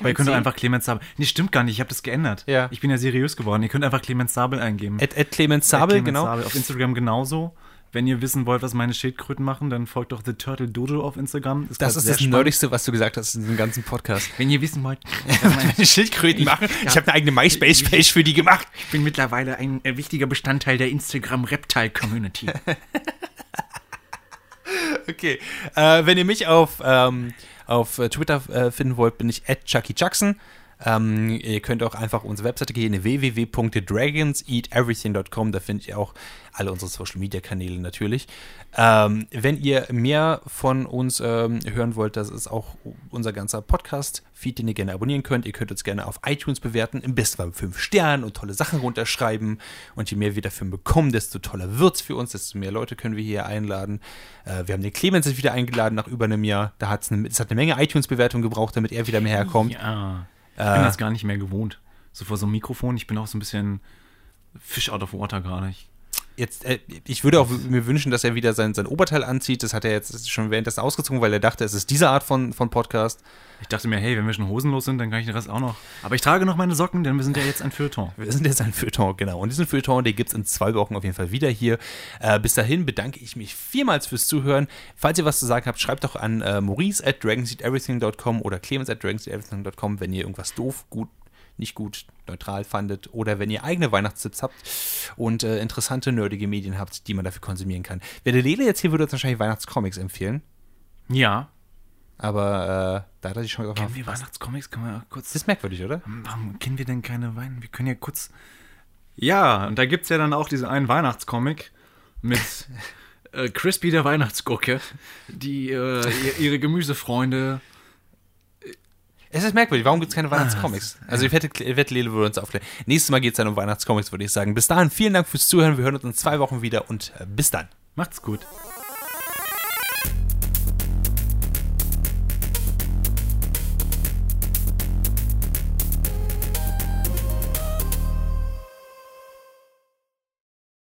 Aber ihr könnt einfach Clemens Sabel. Nee, stimmt gar nicht, ich habe das geändert. Ja. Ich bin ja seriös geworden. Ihr könnt einfach Clemens Sabel eingeben. At, at Clemens Sabel, Clemens genau. Sabel. Auf Instagram genauso. Wenn ihr wissen wollt, was meine Schildkröten machen, dann folgt doch The Turtle Dojo auf Instagram. Das grad ist das spannend. Nerdigste, was du gesagt hast in diesem ganzen Podcast. Wenn ihr wissen wollt, Meine Schildkröten machen. Ich habe eine eigene MySpace-Page für die gemacht. ich bin mittlerweile ein äh, wichtiger Bestandteil der Instagram Reptile Community. Okay. Äh, wenn ihr mich auf, ähm, auf äh, Twitter äh, finden wollt, bin ich at Chucky Jackson. Ähm, ihr könnt auch einfach unsere Webseite gehen, www.dragonseateverything.com. Da findet ihr auch alle unsere Social Media Kanäle natürlich. Ähm, wenn ihr mehr von uns ähm, hören wollt, das ist auch unser ganzer Podcast-Feed, den ihr gerne abonnieren könnt. Ihr könnt uns gerne auf iTunes bewerten, im besten Fall mit 5 Sternen und tolle Sachen runterschreiben. Und je mehr wir dafür bekommen, desto toller wird es für uns, desto mehr Leute können wir hier einladen. Äh, wir haben den Clemens wieder eingeladen nach über einem Jahr. Da hat's eine, es hat eine Menge iTunes-Bewertungen gebraucht, damit er wieder mehr herkommt. Ja. Ich Äh. bin das gar nicht mehr gewohnt. So vor so einem Mikrofon, ich bin auch so ein bisschen Fish out of water gerade. Ich- Jetzt, äh, ich würde auch mir wünschen, dass er wieder sein, sein Oberteil anzieht. Das hat er jetzt schon währenddessen ausgezogen, weil er dachte, es ist diese Art von, von Podcast. Ich dachte mir, hey, wenn wir schon hosenlos sind, dann kann ich den Rest auch noch. Aber ich trage noch meine Socken, denn wir sind ja jetzt ein Feuilleton. Wir sind jetzt ein Feuilleton, genau. Und diesen Feuilleton, den gibt es in zwei Wochen auf jeden Fall wieder hier. Äh, bis dahin bedanke ich mich vielmals fürs Zuhören. Falls ihr was zu sagen habt, schreibt doch an äh, maurice at dragonseateverything.com oder clemens at dragonseateverything.com, wenn ihr irgendwas doof, gut, nicht gut, neutral fandet oder wenn ihr eigene Weihnachtstipps habt und äh, interessante, nerdige Medien habt, die man dafür konsumieren kann. Wer der Lele jetzt hier würde uns wahrscheinlich Weihnachtscomics empfehlen, Ja. aber äh, da hat er sich schon drauf Kennen wir. Weihnachtscomics? Können wir kurz. Das ist merkwürdig, oder? Warum kennen wir denn keine Wein? Wir können ja kurz. Ja, und da gibt es ja dann auch diesen einen Weihnachtscomic mit äh, Crispy der Weihnachtsgurke, die äh, ihr- ihre Gemüsefreunde. Es ist merkwürdig, warum gibt es keine Weihnachtscomics? Also ich wette, ich wette, Lele würde uns aufklären. Nächstes Mal geht es dann um Weihnachtscomics, würde ich sagen. Bis dahin, vielen Dank fürs Zuhören. Wir hören uns in zwei Wochen wieder und äh, bis dann. Macht's gut.